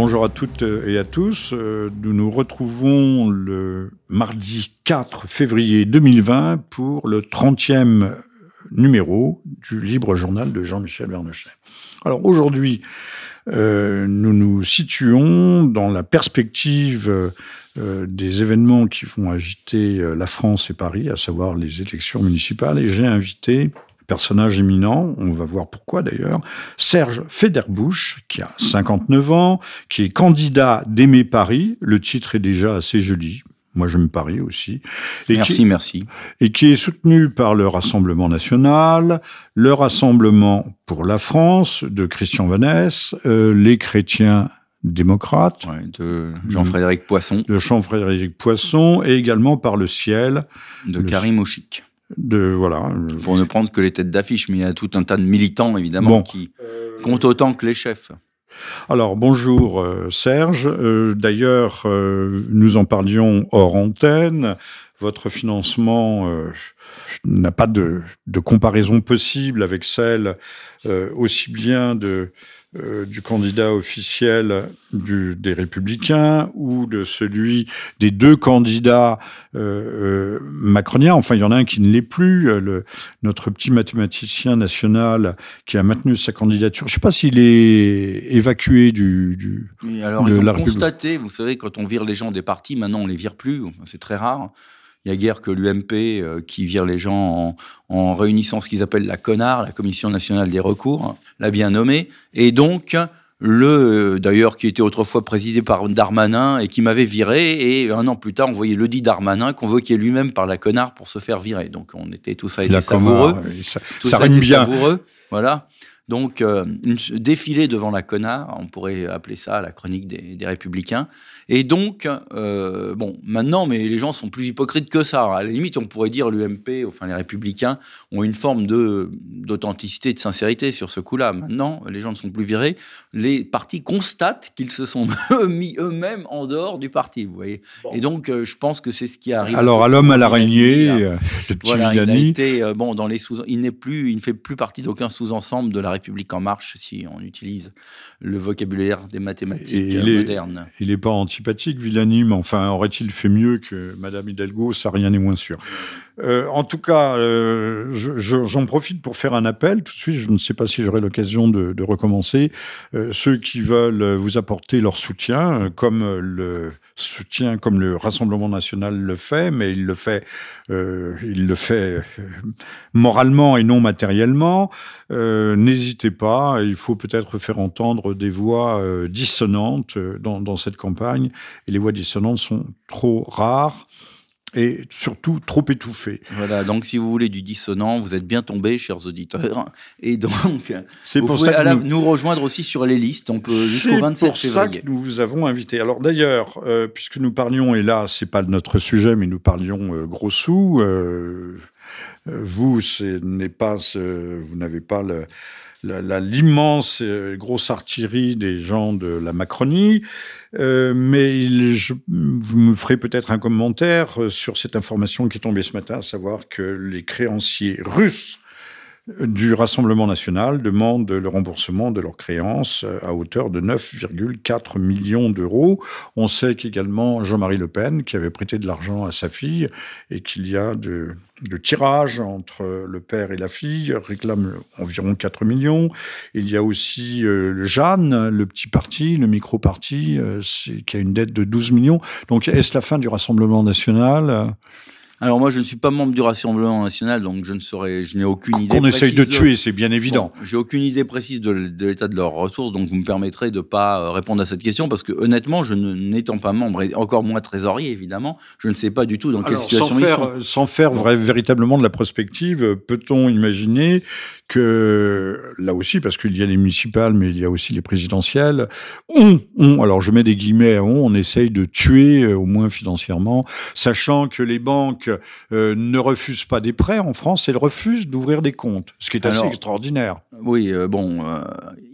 Bon, bonjour à toutes et à tous. Euh, nous nous retrouvons le mardi 4 février 2020 pour le 30e numéro du Libre Journal de Jean-Michel Vernochet. Alors aujourd'hui, euh, nous nous situons dans la perspective euh, des événements qui vont agiter la France et Paris, à savoir les élections municipales, et j'ai invité personnage éminent, on va voir pourquoi d'ailleurs, Serge Federbusch, qui a 59 ans, qui est candidat d'Aimer Paris, le titre est déjà assez joli, moi, j'aime Paris aussi. Et merci, qui, merci. Et qui est soutenu par le Rassemblement national, le Rassemblement pour la France de Christian Vanesse, euh, les chrétiens démocrates. Ouais, de Jean-Frédéric Poisson. De Jean-Frédéric Poisson, et également par le ciel. De Karim Ochic de voilà. Pour ne prendre que les têtes d'affiche, mais il y a tout un tas de militants évidemment qui comptent autant que les chefs. Alors bonjour euh, Serge. Euh, d'ailleurs, euh, nous en parlions hors antenne. Votre financement n'a pas de, de, comparaison possible avec celle aussi bien de euh, du candidat officiel du, des Républicains ou de celui des deux candidats euh, euh, macroniens. Enfin, il y en a un qui ne l'est plus, le, notre petit mathématicien national qui a maintenu sa candidature. Je ne sais pas s'il est évacué du. du oui, alors, de ils ont constaté, vous savez, quand on vire les gens des partis, maintenant on les vire plus, c'est très rare. Il y a guère que l'UMP euh, qui vire les gens en, réunissant ce qu'ils appellent la CONAR, la Commission nationale des recours, l'a bien nommé. Et donc, le, d'ailleurs, qui était autrefois présidé par Darmanin et qui m'avait viré, et un an plus tard, on voyait le dit Darmanin convoqué lui-même par la CONAR pour se faire virer. Donc, on était tout ça été savoureux. ça, ça, rime bien. Savoureux, voilà. Donc, euh, défiler devant la CONAR, on pourrait appeler ça la chronique des, des Républicains. Et donc, euh, bon, maintenant, mais les gens sont plus hypocrites que ça. À la limite, on pourrait dire l'UMP, enfin les Républicains, ont une forme de d'authenticité, de sincérité sur ce coup-là. Maintenant, les gens ne sont plus virés. Les partis constatent qu'ils se sont mis eux-mêmes en dehors du parti, vous voyez. Et donc, euh, je pense que c'est ce qui arrive. Alors, à l'homme à l'araignée, euh, le petit voilà, il a été, bon, dans les sous, il n'est plus, il ne fait plus partie d'aucun sous-ensemble de la République en marche, si on utilise le vocabulaire des mathématiques modernes. il n'est pas anti sympathique, Villani, mais enfin, aurait-il fait mieux que Madame Hidalgo? Ça, rien n'est moins sûr. Euh, en tout cas, euh, j'en profite pour faire un appel. Tout de suite, je ne sais pas si j'aurai l'occasion de, de, recommencer. Euh, ceux qui veulent vous apporter leur soutien, comme le soutien, comme le Rassemblement national le fait, mais il le fait, euh, il le fait euh, moralement et non matériellement. Euh, N'hésitez pas. Il faut peut-être faire entendre des voix dissonantes dans cette campagne. Et les voix dissonantes sont trop rares et surtout trop étouffé. Voilà, donc si vous voulez du dissonant, vous êtes bien tombés, chers auditeurs. Et donc, vous pour pouvez ça nous... nous... rejoindre aussi sur les listes. On peut jusqu'au 27 février. C'est pour ça que nous vous avons invité. Alors d'ailleurs, euh, puisque nous parlions, et là, c'est pas notre sujet, mais nous parlions euh, gros sous. Euh, vous, ce n'est pas, vous n'avez pas le l'immense euh, grosse artillerie des gens de la Macronie. Euh, mais il, je, vous me ferez peut-être un commentaire euh, sur cette information qui est tombée ce matin, à savoir que les créanciers russes du Rassemblement national demandent le remboursement de leurs créances à hauteur de 9,4 millions d'euros. On sait qu'également Jean-Marie Le Pen, qui avait prêté de l'argent à sa fille, et qu'il y a de, de tirage entre le père et la fille, réclame environ 4 millions. Il y a aussi euh, Jeanne, le petit parti, le micro-parti, euh, qui a une dette de 12 millions. Donc est-ce la fin du Rassemblement national? Alors moi, je ne suis pas membre du Rassemblement national, donc je ne saurais, je n'ai aucune idée. Qu'on essaye de tuer, c'est bien évident. J'ai aucune idée précise de, l'état de leurs ressources, donc vous me permettrez de ne pas euh, répondre à cette question, parce que honnêtement, je n'étant pas membre, et encore moins trésorier évidemment, je ne sais pas du tout dans quelle situation sans ils faire, sont. Sans faire véritablement de la prospective, peut-on imaginer que, là aussi, parce qu'il y a les municipales, mais il y a aussi les présidentielles, on, on alors je mets des guillemets à on, on essaye de tuer, euh, au moins financièrement, sachant que les banques euh, ne refusent pas des prêts en France, elles refusent d'ouvrir des comptes, ce qui est assez extraordinaire. Oui, euh, bon, euh,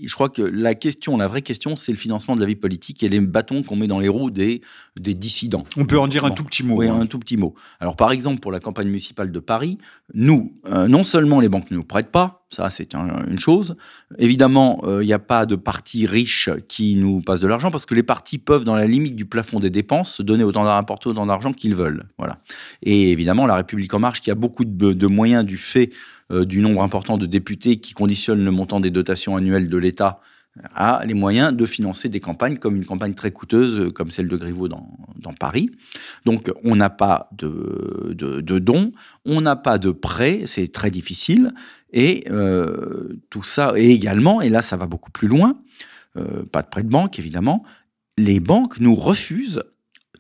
je crois que la question, la vraie question, c'est le financement de la vie politique et les bâtons qu'on met dans les roues des, des dissidents. On peut en dire un tout petit mot. Oui, hein. un tout petit mot. Alors, par exemple, pour la campagne municipale de Paris, nous, non seulement les banques ne nous prêtent pas, Ça, c'est une chose. Évidemment, il n'y a pas de partis riches qui nous passent de l'argent parce que les partis peuvent, dans la limite du plafond des dépenses, donner autant d'argent, autant d'argent qu'ils veulent. Voilà. Et évidemment, la République en marche, qui a beaucoup de, moyens du fait du nombre important de députés qui conditionnent le montant des dotations annuelles de l'État a les moyens de financer des campagnes comme une campagne très coûteuse euh, comme celle de Griveaux dans, Paris. Donc on n'a pas de, dons, on n'a pas de prêts, c'est très difficile. Et euh, tout ça, et également, et là ça va beaucoup plus loin, euh, pas de prêt de banque évidemment, les banques nous refusent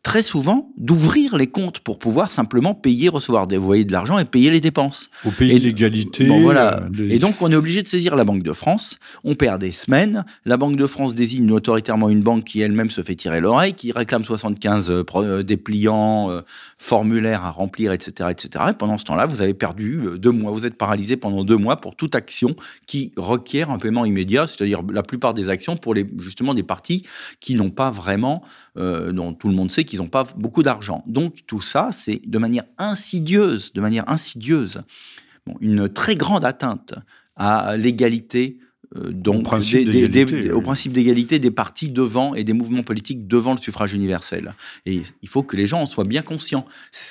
très souvent d'ouvrir les comptes pour pouvoir simplement payer, recevoir des, voyez, de l'argent et payer les dépenses. Au pays de l'égalité. voilà. Euh, et donc, on est obligé de saisir la Banque de France. On perd des semaines. La Banque de France désigne autoritairement une banque qui elle-même se fait tirer l'oreille, qui réclame 75 euh, euh, dépliants, formulaires à remplir, etc., etc. Et pendant ce temps-là, vous avez perdu deux mois. Vous êtes paralysé pendant deux mois pour toute action qui requiert un paiement immédiat, c'est-à-dire la plupart des actions pour les, justement des partis qui n'ont pas vraiment, dont tout le monde sait qu'ils ils n'ont pas beaucoup d'argent. Donc tout ça, c'est de manière insidieuse, de manière insidieuse, une très grande atteinte à l'égalité euh, donc, au principe d'égalité des, partis devant et des mouvements politiques devant le suffrage universel. Et il faut que les gens en soient bien conscients.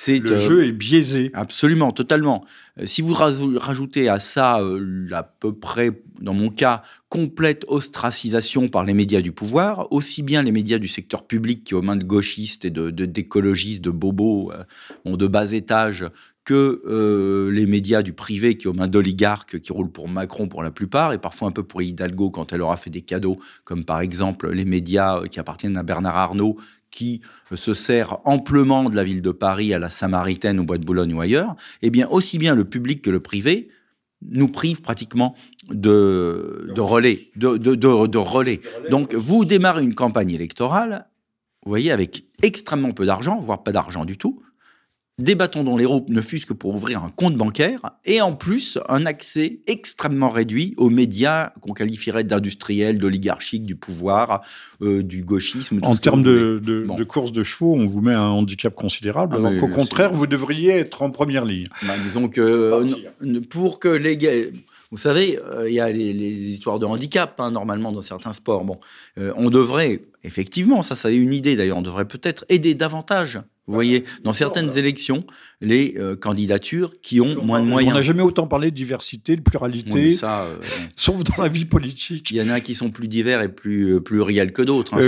Le jeu est biaisé. Absolument, totalement. Euh, si vous rajoutez à ça euh, à peu près, dans mon cas, complète ostracisation par les médias du pouvoir, aussi bien les médias du secteur public qui aux mains de gauchistes et de d'écologistes, de, bobos, de bas étage, que euh, les médias du privé qui ont main d'oligarques qui roulent pour Macron pour la plupart et parfois un peu pour Hidalgo quand elle leur a fait des cadeaux, comme par exemple les médias qui appartiennent à Bernard Arnault qui se sert amplement de la ville de Paris à la Samaritaine, au Bois de Boulogne ou ailleurs, eh bien aussi bien le public que le privé nous privent pratiquement de, de relais, de, de, de, relais. Donc vous démarrez une campagne électorale, vous voyez, avec extrêmement peu d'argent, voire pas d'argent du tout, débattons dans les roues, ne fût-ce que pour ouvrir un compte bancaire, et en plus un accès extrêmement réduit aux médias qu'on qualifierait d'industriels, d'oligarchiques, du pouvoir, euh, du gauchisme. En termes de, de, course de chevaux, on vous met un handicap considérable, ah, alors qu'au contraire, vous devriez être en première ligne. Bah, disons que euh, pour que les... Vous savez, euh, il y a les, histoires de handicap, hein, normalement, dans certains sports. Bon, on devrait, effectivement, ça, ça est une idée d'ailleurs, on devrait peut-être aider davantage vous voyez, dans certaines élections, les euh, candidatures qui ont moins de moyens. On n'a jamais autant parlé de diversité, de pluralité, ça, euh, sauf dans la vie politique. Il y en a qui sont plus divers et plus euh, pluriels que d'autres. Hein.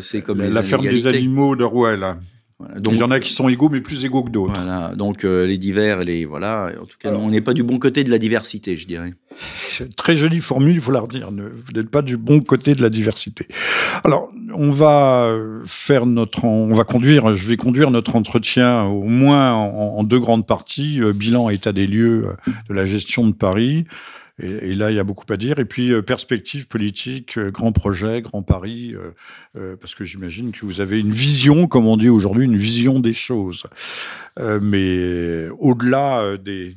c'est comme, les, comme la, ferme des animaux de Rouel. Donc, il y en a qui sont égaux, mais plus égaux que d'autres. Voilà, donc euh, les divers, les voilà. En tout cas, on n'est pas du bon côté de la diversité, je dirais. Très jolie formule, il faut la redire. Vous n'êtes pas du bon côté de la diversité. Alors, on va faire notre, on va conduire, je vais conduire notre entretien au moins en, en deux grandes parties euh, bilan, état des lieux euh, de la gestion de Paris. Et, là, il y a beaucoup à dire. Et puis, euh, perspective politique, euh, grand projet, grand pari, euh, parce que j'imagine que vous avez une vision, comme on dit aujourd'hui, une vision des choses. mais au-delà des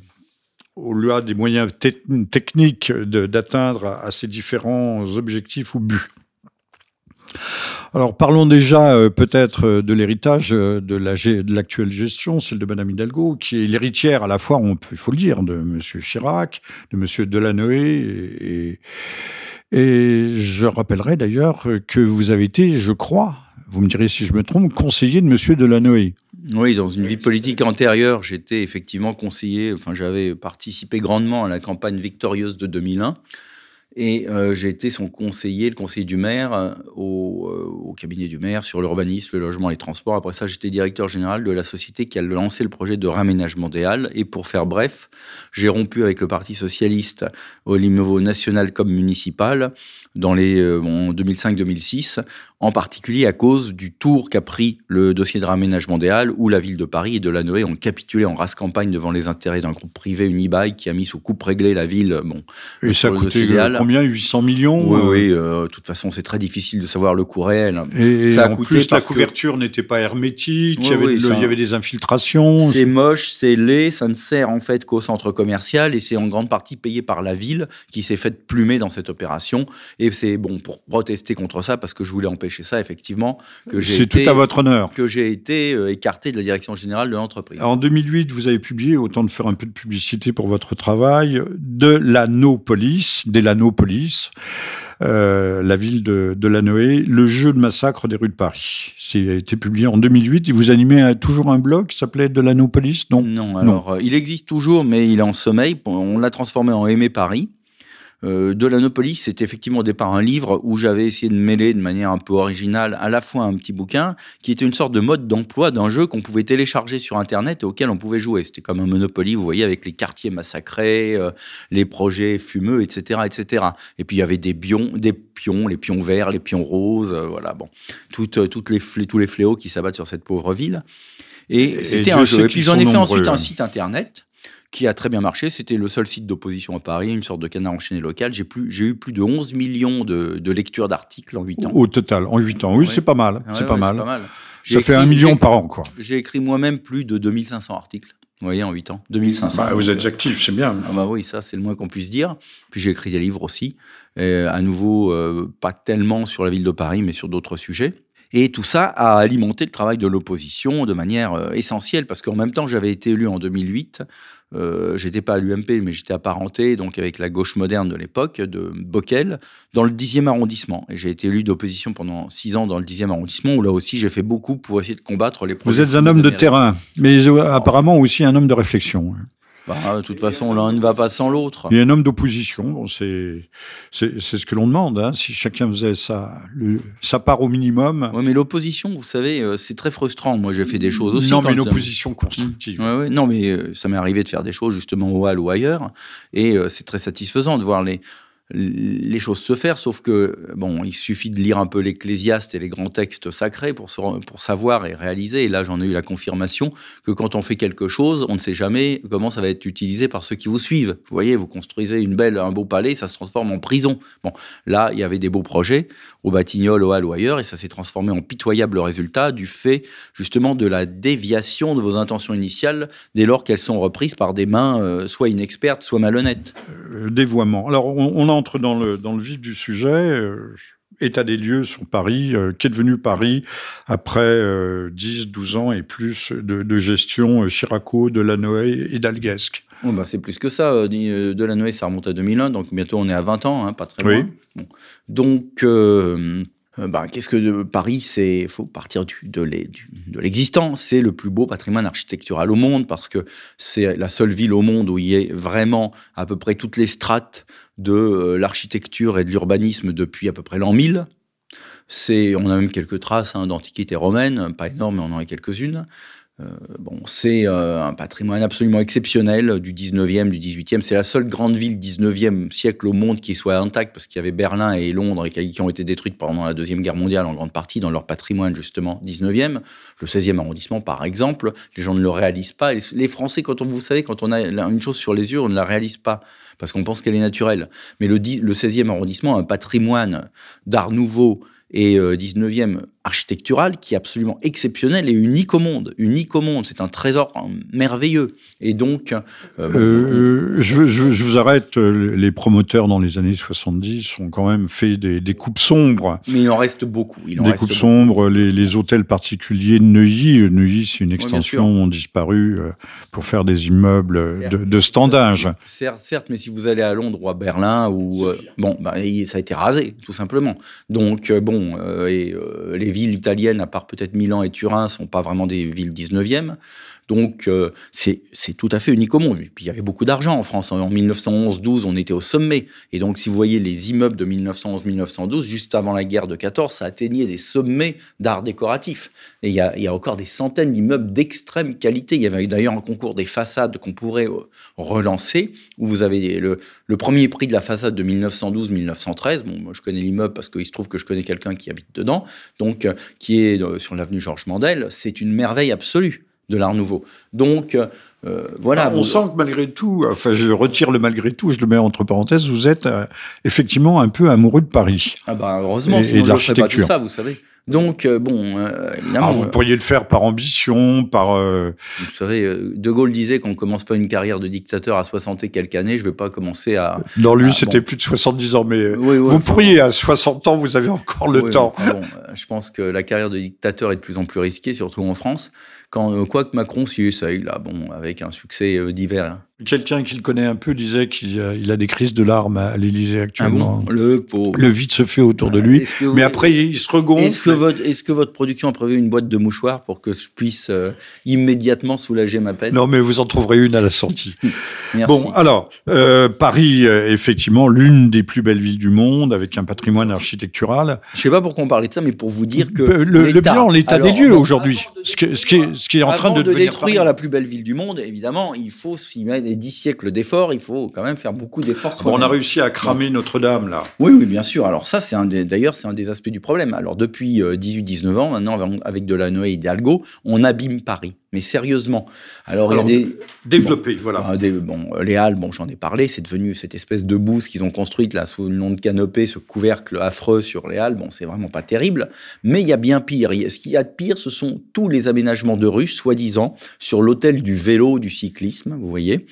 au-delà des moyens techniques d'atteindre à, ces différents objectifs ou buts. Alors parlons déjà euh, peut-être euh, de l'héritage euh, de l'actuelle gestion, celle de Madame Hidalgo, qui est l'héritière à la fois, il faut le dire, de Monsieur Chirac, de Monsieur Delanoë, et, et je rappellerai d'ailleurs que vous avez été, je crois, vous me direz si je me trompe, conseiller de Monsieur Delanoë. Oui, dans une vie politique antérieure, j'étais effectivement conseiller, enfin j'avais participé grandement à la campagne victorieuse de 2001. Et euh, j'ai été son conseiller, le conseiller du maire, euh, au, euh, au, cabinet du maire sur l'urbanisme, le logement, les transports. Après ça, j'étais directeur général de la société qui a lancé le projet de raménagement des Halles. Et pour faire bref, j'ai rompu avec le Parti socialiste au niveau national comme municipal dans les en 2005-2006 en particulier à cause du tour qu'a pris le dossier de raménagement des Halles, où la ville de Paris et de la Noé ont capitulé en race campagne devant les intérêts d'un groupe privé Unibail qui a mis sous coupe réglée la ville. Bon, et ça a coûté combien? Combien 800 millions Oui, oui. De toute façon, c'est très difficile de savoir le coût réel. Et, ça en plus, la couverture n'était pas hermétique. il, y avait, il y avait des infiltrations. C'est moche, c'est laid. Ça ne sert en fait qu'au centre commercial et c'est en grande partie payé par la ville qui s'est faite plumer dans cette opération. Et c'est bon pour protester contre ça parce que je voulais empêcher ça effectivement que j'ai. C'est tout à votre honneur. Que j'ai été écarté de la direction générale de l'entreprise. En 2008, vous avez publié, autant de faire un peu de publicité pour votre travail, de l'Anopolis, des Lanopolis, euh, la ville de, de Lanoé, le jeu de massacre des rues de Paris. C'est a été publié en 2008 et vous animez toujours un blog qui s'appelait de l'Anopolis, non Non, alors euh, il existe toujours, mais il est en sommeil. On l'a transformé en Aimé Paris. Euh, de l'Anopolis, c'est effectivement au départ un livre où j'avais essayé de mêler de manière un peu originale à la fois un petit bouquin qui était une sorte de mode d'emploi d'un jeu qu'on pouvait télécharger sur Internet et auquel on pouvait jouer. C'était comme un Monopoly, vous voyez, avec les quartiers massacrés, euh, les projets fumeux, etc., etc. Et puis il y avait des, bions, des pions, les pions verts, les pions roses, euh, voilà, bon, toutes, toutes les, tous les fléaux qui s'abattent sur cette pauvre ville. Et, c'était un jeu. Et puis j'en ai fait ensuite un site internet qui a très bien marché. C'était le seul site d'opposition à Paris, une sorte de canard enchaîné local. J'ai, eu plus de 11 millions de, lectures d'articles en 8 ans. Au total, en 8 ans. Oui, c'est pas mal. c'est pas, mal. Ça fait un million par an, quoi. J'ai écrit moi-même plus de 2500 articles. Vous voyez, en 8 ans. 2500. Bah, vous êtes actif, c'est bien. Ah bah oui, ça, c'est le moins qu'on puisse dire. Puis j'ai écrit des livres aussi. à nouveau, euh, pas tellement sur la ville de Paris, mais sur d'autres sujets. Et tout ça a alimenté le travail de l'opposition de manière euh, essentielle, parce qu'en même temps, j'avais été élu en 2008 euh, j'étais pas à l'UMP, mais j'étais apparenté donc avec la gauche moderne de l'époque, de Bockel, dans le 10e arrondissement. Et j'ai été élu d'opposition pendant six ans dans le 10e arrondissement, où là aussi j'ai fait beaucoup pour essayer de combattre les Vous êtes un homme de, terrain, mais euh, apparemment aussi un homme de réflexion. Bah, de toute façon, l'un ne va pas sans l'autre. Il y a un homme d'opposition, c'est ce que l'on demande. Hein. Si chacun faisait sa, sa part au minimum. Oui, mais l'opposition, vous savez, euh, c'est très frustrant. Moi, j'ai fait des choses aussi. Non, mais une opposition constructive. Ouais, non, mais euh, ça m'est arrivé de faire des choses justement au Hall ou ailleurs. Et euh, c'est très satisfaisant de voir les, les choses se faire, sauf que, bon, il suffit de lire un peu l'Ecclésiaste et les grands textes sacrés pour, pour savoir et réaliser. Et là, j'en ai eu la confirmation que quand on fait quelque chose, on ne sait jamais comment ça va être utilisé par ceux qui vous suivent. Vous voyez, vous construisez une belle, un beau palais, ça se transforme en prison. Bon, là, il y avait des beaux projets au Batignolles, au Hall ou ailleurs, et ça s'est transformé en pitoyable résultat du fait, justement, de la déviation de vos intentions initiales dès lors qu'elles sont reprises par des mains euh, soit inexpertes, soit malhonnêtes. Euh, dévoiement. Alors, on, on a entre dans le, dans le vif du sujet. Euh, état des lieux sur Paris, euh, qu'est devenu Paris après 10, euh, 12 ans et plus de, gestion Chiraco, de Lanoë et d'Alguesque oh bah C'est plus que ça. De Lanoë, ça remonte à 2001, donc bientôt on est à 20 ans, hein, pas très loin. Donc, euh, bah, qu'est-ce que Paris C'est faut partir du, de l'existant. C'est le plus beau patrimoine architectural au monde parce que c'est la seule ville au monde où il y a vraiment à peu près toutes les strates de euh, l'architecture et de l'urbanisme depuis à peu près l'an 1000. C'est, on a même quelques traces hein, d'antiquité romaine, pas énormes, mais on en a quelques-unes. Euh, bon, c'est euh, un patrimoine absolument exceptionnel du 19e, du 18e. C'est la seule grande ville 19e siècle au monde qui soit intacte parce qu'il y avait Berlin et Londres qui ont été détruites pendant la Deuxième Guerre mondiale en grande partie dans leur patrimoine justement 19e. Le 16e arrondissement, par exemple, les gens ne le réalisent pas. Les Français, quand on, vous savez, quand on a une chose sur les yeux, on ne la réalise pas parce qu'on pense qu'elle est naturelle. Mais le, le 16e arrondissement a un patrimoine d'art nouveau et 19e euh, architectural qui est absolument exceptionnel et unique au monde. Unique au monde, c'est un trésor merveilleux. Et donc... Euh, euh, je, je, je, vous arrête, les promoteurs dans les années 70 ont quand même fait des, des coupes sombres. Mais il en reste beaucoup. Il en des coupes sombres, les, les, hôtels particuliers de Neuilly, Neuilly c'est une extension, ont disparu pour faire des immeubles de, de, standage. Certes, certes, mais si vous allez à Londres ou à Berlin, ou, bon, bah, ça a été rasé, tout simplement. Donc, bon, euh, et euh, les villes italiennes, à part peut-être Milan et Turin, sont pas vraiment des villes 19e. Donc, euh, c'est tout à fait unique au monde. Puis, il y avait beaucoup d'argent en France. En 1911-12, on était au sommet. Et donc, si vous voyez les immeubles de 1911-1912, juste avant la guerre de 14, ça atteignait des sommets d'art décoratif. Et il y, a, encore des centaines d'immeubles d'extrême qualité. Il y avait d'ailleurs un concours des façades qu'on pourrait euh, relancer, où vous avez le, le premier prix de la façade de 1912-1913. Bon, moi, je connais l'immeuble parce qu'il se trouve que je connais quelqu'un qui habite dedans, donc euh, qui est sur l'avenue Georges Mandel. C'est une merveille absolue de l'Art Nouveau. Donc, euh, voilà. Ah, on sent que malgré tout, enfin, je retire le malgré tout, je le mets entre parenthèses, vous êtes euh, effectivement un peu amoureux de Paris. Ah bah heureusement, et, de l'architecture. tout ça, vous savez. Donc, euh, bon, évidemment. Ah, vous pourriez le faire par ambition, par. Vous savez, De Gaulle disait qu'on ne commence pas une carrière de dictateur à 60 et quelques années. Je ne vais pas commencer à. Non, lui, c'était plus de 70 ans, mais vous pourriez, à 60 ans, vous avez encore le temps. bon, je pense que la carrière de dictateur est de plus en plus risquée, surtout en France. Quand, quoi que Macron s'y essaye, là, bon, avec un succès divers. Quelqu'un qui le connaît un peu disait qu'il a, des crises de larmes à l'Élysée actuellement. Ah le Le vide se fait autour de lui. Mais après, il se regonfle. Est-ce que, votre, est que votre production a prévu une boîte de mouchoirs pour que je puisse euh, immédiatement soulager ma peine Non, mais vous en trouverez une à la sortie. Merci. Bon, alors, euh, Paris, euh, effectivement, l'une des plus belles villes du monde, avec un patrimoine architectural. Je ne sais pas pourquoi on parlait de ça, mais pour vous dire que. Le, le bilan, l'état des lieux aujourd'hui. Ce, ce, qui est, ce qui est en train de, de détruire la plus belle ville du monde, évidemment, il faut s'y mettre les dix siècles d'efforts, il faut quand même faire beaucoup d'efforts. on a réussi à cramer Notre-Dame, là. Oui, oui, bien sûr. Alors ça, c'est d'ailleurs, c'est un des aspects du problème. Alors depuis 18-19 euh, ans, maintenant, avec Delanoë et Hidalgo, on abîme Paris. Mais sérieusement. Alors, il y a des. Développé, voilà. Ah, bon, les Halles, bon, j'en ai parlé, c'est devenu cette espèce de bouse qu'ils ont construite là sous le nom de canopée, ce couvercle affreux sur les Halles. Bon, c'est vraiment pas terrible. Mais il y a bien pire. Ce qu'il y a de pire, ce sont tous les aménagements de rues, soi-disant, sur l'hôtel du vélo, du cyclisme, vous voyez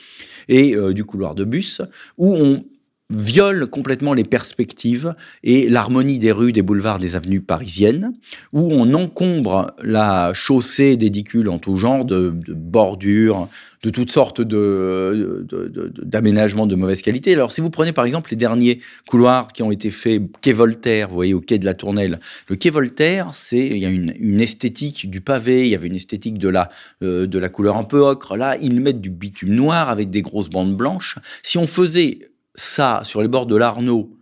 et euh, du couloir de bus, où on viole complètement les perspectives et l'harmonie des rues, des boulevards, des avenues parisiennes, où on encombre la chaussée d'édicules en tout genre, de, bordures, de toutes sortes d'aménagements de, de, mauvaise qualité. Alors, si vous prenez par exemple les derniers couloirs qui ont été faits quai Voltaire, vous voyez, au quai de la Tournelle, le quai Voltaire, c'est il y a une, esthétique du pavé, il y avait une esthétique de la, euh, de la couleur un peu ocre. Là, ils mettent du bitume noir avec des grosses bandes blanches. Si on faisait ça sur les bords de l'Arno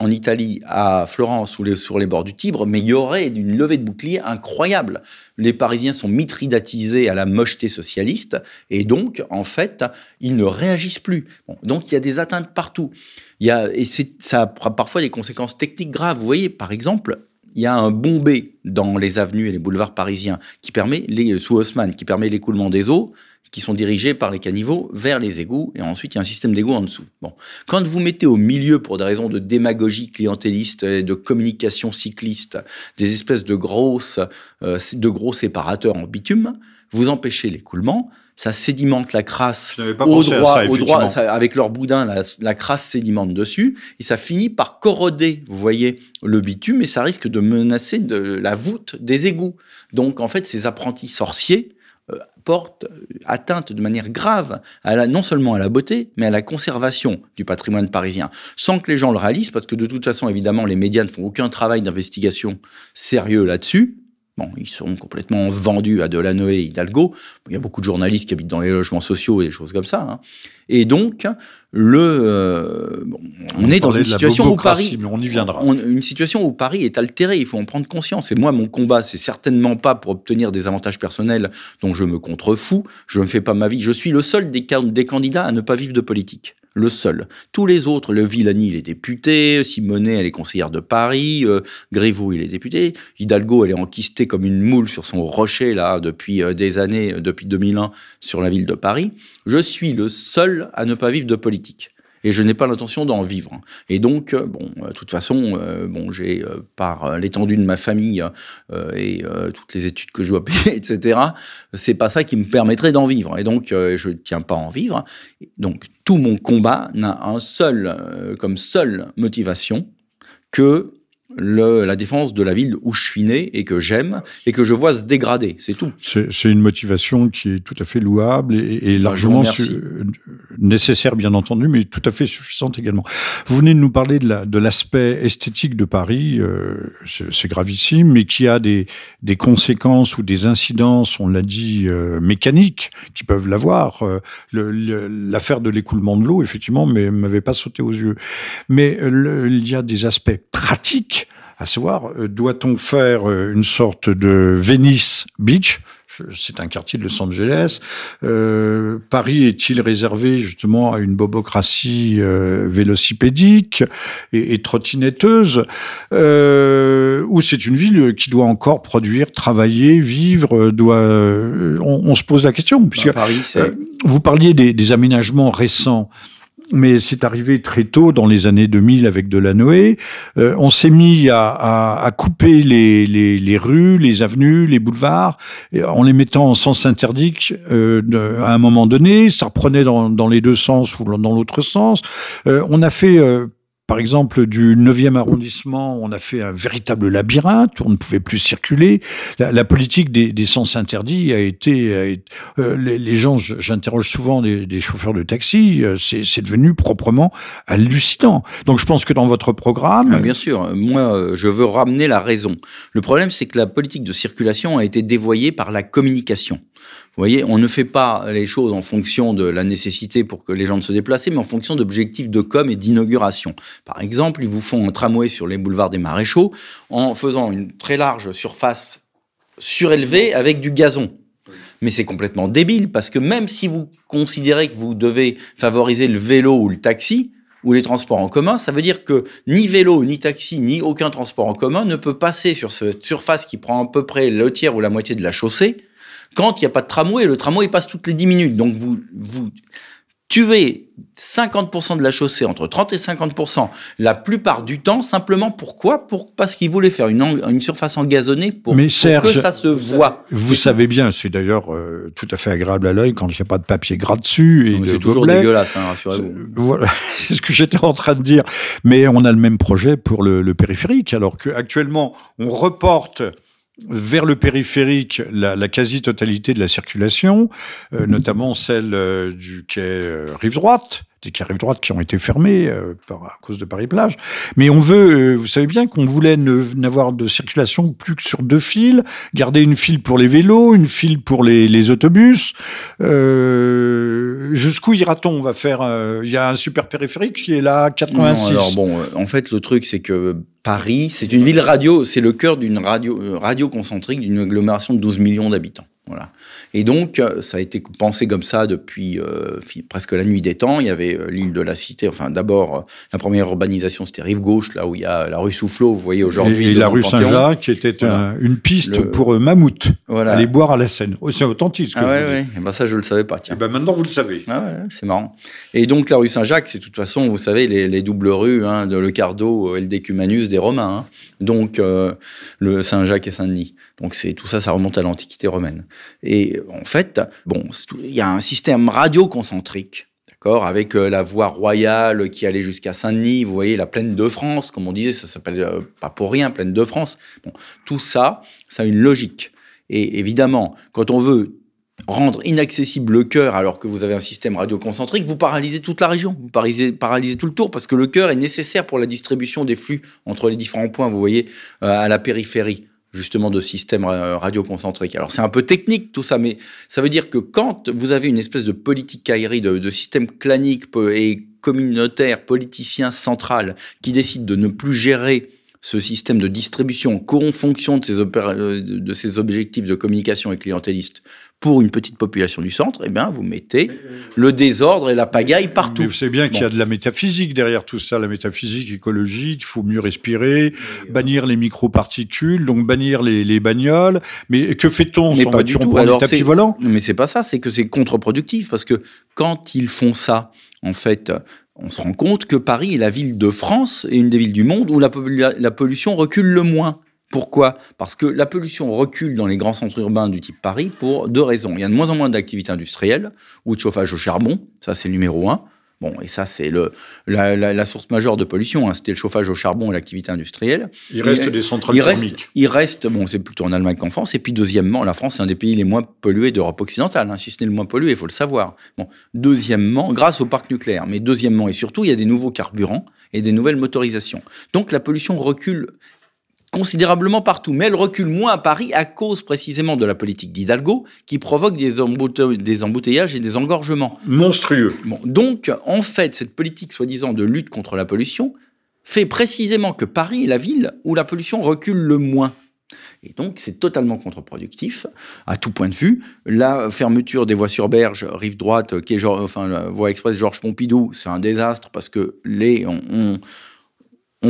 en Italie, à Florence ou sur les bords du Tibre, mais il y aurait une levée de bouclier incroyable. Les Parisiens sont mitridatisés à la mocheté socialiste, et donc, en fait, ils ne réagissent plus. donc, il y a des atteintes partout. Et ça a parfois des conséquences techniques graves. Vous voyez, par exemple, il y a un bombé dans les avenues et les boulevards parisiens qui permet, sous Haussmann, qui permet l'écoulement des eaux qui sont dirigés par les caniveaux vers les égouts, et ensuite il y a un système d'égouts en dessous. Bon. Quand vous mettez au milieu, pour des raisons de démagogie clientéliste et de communication cycliste, des espèces de, grosses, euh, de gros séparateurs en bitume, vous empêchez l'écoulement, ça sédimente la crasse au droit, au droit avec leur boudin, la, la, crasse sédimente dessus, et ça finit par corroder, vous voyez, le bitume, et ça risque de menacer de la voûte des égouts. Donc en fait, ces apprentis sorciers, porte atteinte de manière grave à non seulement à la beauté, mais à la conservation du patrimoine parisien, sans que les gens le réalisent, parce que de toute façon, évidemment, les médias ne font aucun travail d'investigation sérieux là-dessus. Bon, ils sont complètement vendus à Delanoë et Hidalgo. Il y a beaucoup de journalistes qui habitent dans les logements sociaux et des choses comme ça. Hein. Et donc, le, euh, on, est dans une situation où Paris, mais on y viendra. une situation où Paris est altéré. Il faut en prendre conscience. Et moi, mon combat, c'est certainement pas pour obtenir des avantages personnels dont je me contrefous. Je ne fais pas ma vie. Je suis le seul des, des candidats à ne pas vivre de politique le seul. Tous les autres, le Villani, il est député, Simonet, elle est conseillère de Paris, euh, Griveaux, il est député, Hidalgo, elle est enquistée comme une moule sur son rocher, là, depuis euh, des années, euh, depuis 2001, sur la ville de Paris. Je suis le seul à ne pas vivre de politique et je n'ai pas l'intention d'en vivre. Et donc, euh, bon, euh, de toute façon, euh, bon, j'ai par l'étendue de ma famille et toutes les études que je dois payer, etc. C'est pas ça qui me permettrait d'en vivre. Et donc, je ne tiens pas à en vivre. Donc, tout mon combat n'a un seul, comme seule motivation que la défense de la ville où je suis né et que j'aime et que je vois se dégrader, c'est tout. C'est une motivation qui est tout à fait louable et, bah, largement nécessaire, bien entendu, mais tout à fait suffisante également. Vous venez de nous parler de l'aspect esthétique de Paris, euh, c'est gravissime, mais qui a des, des conséquences ou des incidences, on l'a dit, euh, mécaniques, qui peuvent l'avoir. Euh, l'affaire de l'écoulement de l'eau, effectivement, mais m'avait pas sauté aux yeux. Mais il y a des aspects pratiques à savoir, euh, doit-on faire euh, une sorte de Venice Beach? C'est un quartier de Los Angeles. Euh, Paris est-il réservé justement à une bobocratie euh, vélocipédique et, et trottinetteuse euh, Ou c'est une ville qui doit encore produire, travailler, vivre doit, on, on se pose la question. Puisque, Paris, vous parliez des, des aménagements récents mais c'est arrivé très tôt dans les années 2000 avec Delanoë. Euh, on s'est mis à, à, à couper les, les, les, rues, les avenues, les boulevards, en les mettant en sens interdit euh, à un moment donné. Ça reprenait dans, dans les deux sens ou dans l'autre sens. Euh, on a fait euh, par exemple, du 9e arrondissement, on a fait un véritable labyrinthe, on ne pouvait plus circuler. La, politique des, des, sens interdits a été... euh, les, les, gens, j'interroge souvent des, des, chauffeurs de taxi, euh, c'est devenu proprement hallucinant. Donc je pense que dans votre programme... Ah, bien sûr, moi euh, je veux ramener la raison. Le problème, c'est que la politique de circulation a été dévoyée par la communication. Vous voyez, on ne fait pas les choses en fonction de la nécessité pour que les gens ne se déplacent, mais en fonction d'objectifs de com et d'inauguration. Par exemple, ils vous font un tramway sur les boulevards des Maréchaux en faisant une très large surface surélevée avec du gazon. Mais c'est complètement débile parce que même si vous considérez que vous devez favoriser le vélo ou le taxi, ou les transports en commun, ça veut dire que ni vélo, ni taxi, ni aucun transport en commun ne peut passer sur cette surface qui prend à peu près le tiers ou la moitié de la chaussée quand il n'y a pas de tramway, le tramway il passe toutes les 10 minutes. Donc vous, vous tuez 50% de la chaussée, entre 30 et 50%, la plupart du temps, simplement pourquoi? Pour, Parce qu'ils voulaient faire une, une surface engazonnée pour, Mais Serge, pour que ça se voit. Vous savez bien, c'est d'ailleurs euh, tout à fait agréable à l'œil quand il n'y a pas de papier gras dessus. et C'est toujours dégueulasse, hein, rassurez-vous. Voilà, c'est ce que j'étais en train de dire. Mais on a le même projet pour le, le périphérique, alors qu'actuellement, on reporte vers le périphérique la, quasi-totalité de la circulation, euh, notamment celle euh, du quai euh, rive droite, des quais rive droite qui ont été fermés euh, par, à cause de Paris-Plage. Mais on veut, vous savez bien qu'on voulait n'avoir de circulation plus que sur deux fils, garder une file pour les vélos, une file pour les, les autobus. Jusqu'où ira-t-on? On va faire. Il y a un super périphérique qui est là, 86. Non, alors bon, en fait, le truc, c'est que Paris, c'est une ville radio, c'est le cœur d'une radio, radio concentrique d'une agglomération de 12 millions d'habitants. Voilà. Et donc, ça a été pensé comme ça depuis euh, presque la nuit des temps. Il y avait euh, l'île de la Cité. Enfin, d'abord, euh, la première urbanisation, c'était rive gauche, là où il y a la rue Soufflot, vous voyez aujourd'hui. Et, la rue Saint-Jacques, était voilà. un, une piste le... pour euh, mammouth. Voilà. Aller boire à la Seine. Oh, c'est authentique. Ce que ah ouais, je ouais. Et ben ça, je le savais pas. Tiens. Et ben maintenant, vous le savez. Ah ouais, c'est marrant. Et donc, la rue Saint-Jacques, c'est de toute façon, vous savez, les, les doubles rues hein, de Le Cardo et le Décumanus des Romains. Hein. Donc, euh, le Saint-Jacques et Saint-Denis. Donc, c'est tout ça, ça remonte à l'Antiquité romaine. Et en fait, bon, il y a un système radioconcentrique, d'accord, avec euh, la voie royale qui allait jusqu'à Saint-Denis. Vous voyez, la plaine de France, comme on disait, ça s'appelle euh, pas pour rien, plaine de France. Bon, tout ça, ça a une logique. Et évidemment, quand on veut rendre inaccessible le cœur alors que vous avez un système radioconcentrique, vous paralysez toute la région, vous paralysez, tout le tour parce que le cœur est nécessaire pour la distribution des flux entre les différents points, vous voyez, euh, à la périphérie justement de système radioconcentrique. Alors c'est un peu technique tout ça, mais ça veut dire que quand vous avez une espèce de politique aérienne, de, de système clanique et communautaire, politicien central, qui décide de ne plus gérer ce système de distribution qu'en fonction de ces, de ces objectifs de communication et clientéliste pour une petite population du centre, eh bien, vous mettez le désordre et la pagaille partout. Mais vous savez bien bon. qu'il y a de la métaphysique derrière tout ça, la métaphysique écologique, il faut mieux respirer, bannir les microparticules, donc bannir les, les bagnoles. Mais que fait-on sans voiture On prend les tapis volants Mais c'est pas ça, c'est que c'est contre-productif, parce que quand ils font ça, en fait, on se rend compte que Paris est la ville de France et une des villes du monde où la, la pollution recule le moins. Pourquoi? Parce que la pollution recule dans les grands centres urbains du type Paris pour deux raisons. Il y a de moins en moins d'activités industrielles ou de chauffage au charbon, ça c'est le numéro un. Bon, et ça, c'est le, la, la, la, source majeure de pollution. Hein. C'était le chauffage au charbon et l'activité industrielle. Il reste et, des centrales il thermiques. Reste, il reste, bon, c'est plutôt en Allemagne qu'en France. Et puis, deuxièmement, la France est un des pays les moins pollués d'Europe occidentale, hein, si ce n'est le moins pollué, il faut le savoir. Bon, deuxièmement, grâce au parc nucléaire. Mais deuxièmement et surtout, il y a des nouveaux carburants et des nouvelles motorisations. Donc, la pollution recule considérablement partout, mais elle recule moins à Paris à cause précisément de la politique d'Hidalgo qui provoque des, emboute des, embouteillages et des engorgements. Monstrueux. Bon, donc, en fait, cette politique soi-disant de lutte contre la pollution fait précisément que Paris est la ville où la pollution recule le moins. Et donc, c'est totalement contre-productif à tout point de vue. La fermeture des voies sur berge, rive droite, qui est, enfin, la voie express Georges Pompidou, c'est un désastre parce que les, on, on,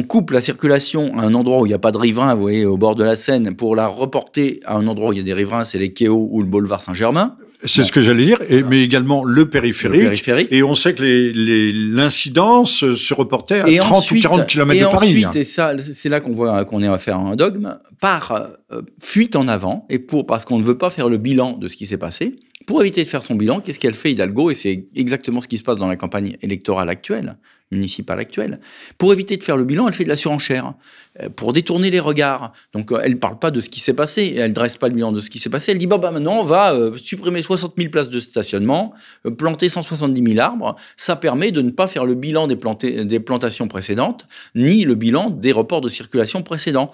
coupe la circulation à un endroit où il n'y a pas de riverains, vous voyez, au bord de la Seine, pour la reporter à un endroit où il y a des riverains, c'est les Kéo ou le boulevard Saint-Germain. C'est ce que j'allais dire, et, mais également le périphérique, Et on sait que l'incidence les, se reportait à 30 ou 40 km de Paris. Ensuite, et ça, c'est là qu'on voit qu'on est à faire un dogme, par euh, fuite en avant, et pour parce qu'on ne veut pas faire le bilan de ce qui s'est passé, pour éviter de faire son bilan, qu'est-ce qu'elle fait Hidalgo Et c'est exactement ce qui se passe dans la campagne électorale actuelle municipale actuelle. Pour éviter de faire le bilan, elle fait de la surenchère, pour détourner les regards. Donc euh, elle ne parle pas de ce qui s'est passé, elle ne dresse pas le bilan de ce qui s'est passé, elle dit, bah, bah maintenant on va euh, supprimer 60 000 places de stationnement, planter 170 000 arbres, ça permet de ne pas faire le bilan des, des plantations précédentes, ni le bilan des reports de circulation précédents.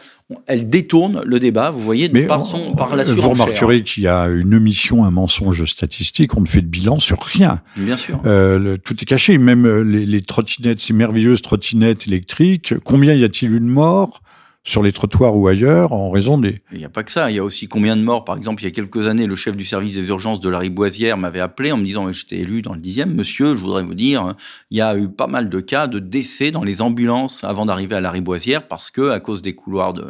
Elle détourne le débat, vous voyez, Mais par, son, par la. Vous remarquerez qu'il y a une omission, un mensonge statistique, on ne fait de bilan sur rien. Bien sûr. tout est caché, même les, les trottinettes ces merveilleuses trottinettes électriques, combien y a-t-il eu de morts? Sur les trottoirs ou ailleurs en raison des... Il n'y a pas que ça, il y a aussi combien de morts. Par exemple, il y a quelques années, le chef du service des urgences de la Riboisière m'avait appelé en me disant, j'étais élu dans le dixième, monsieur, je voudrais vous dire, il y a eu pas mal de cas de décès dans les ambulances avant d'arriver à la Riboisière parce que, à cause des couloirs de,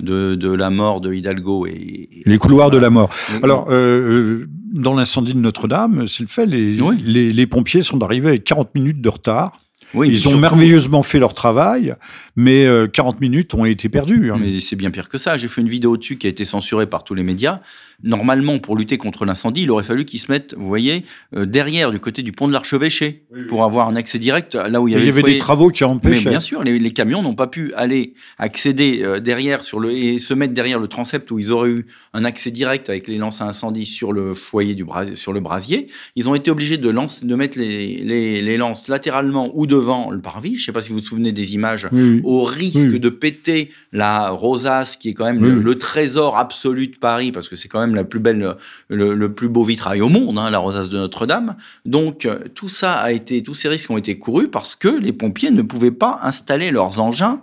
de, la mort de Hidalgo et... Les couloirs de la mort. Alors, euh, euh, dans l'incendie de Notre-Dame, c'est le fait, les, les, les pompiers sont arrivés avec 40 minutes de retard ils ont merveilleusement fait leur travail, mais 40 euh, minutes ont été perdues. Hein. Mais c'est bien pire que ça. J'ai fait une vidéo dessus qui a été censurée par tous les médias. Normalement, pour lutter contre l'incendie, il aurait fallu qu'ils se mettent, vous voyez, euh, derrière, du côté du pont de l'Archevêché, pour avoir un accès direct là où il y avait. Il y avait des travaux qui empêchaient. Mais bien sûr, les, camions n'ont pas pu aller accéder euh, derrière sur le et se mettre derrière le transept où ils auraient eu un accès direct avec les lances à incendie sur le foyer du sur le brasier. Ils ont été obligés de, mettre les, les, les lances latéralement ou devant devant le parvis. Je ne sais pas si vous vous souvenez des images, au risque de péter la rosace, qui est quand même le, trésor absolu de Paris, parce que c'est quand même la plus belle, le, plus beau vitrail au monde, hein, la rosace de Notre-Dame. Donc tout ça a été, tous ces risques ont été courus parce que les pompiers ne pouvaient pas installer leurs engins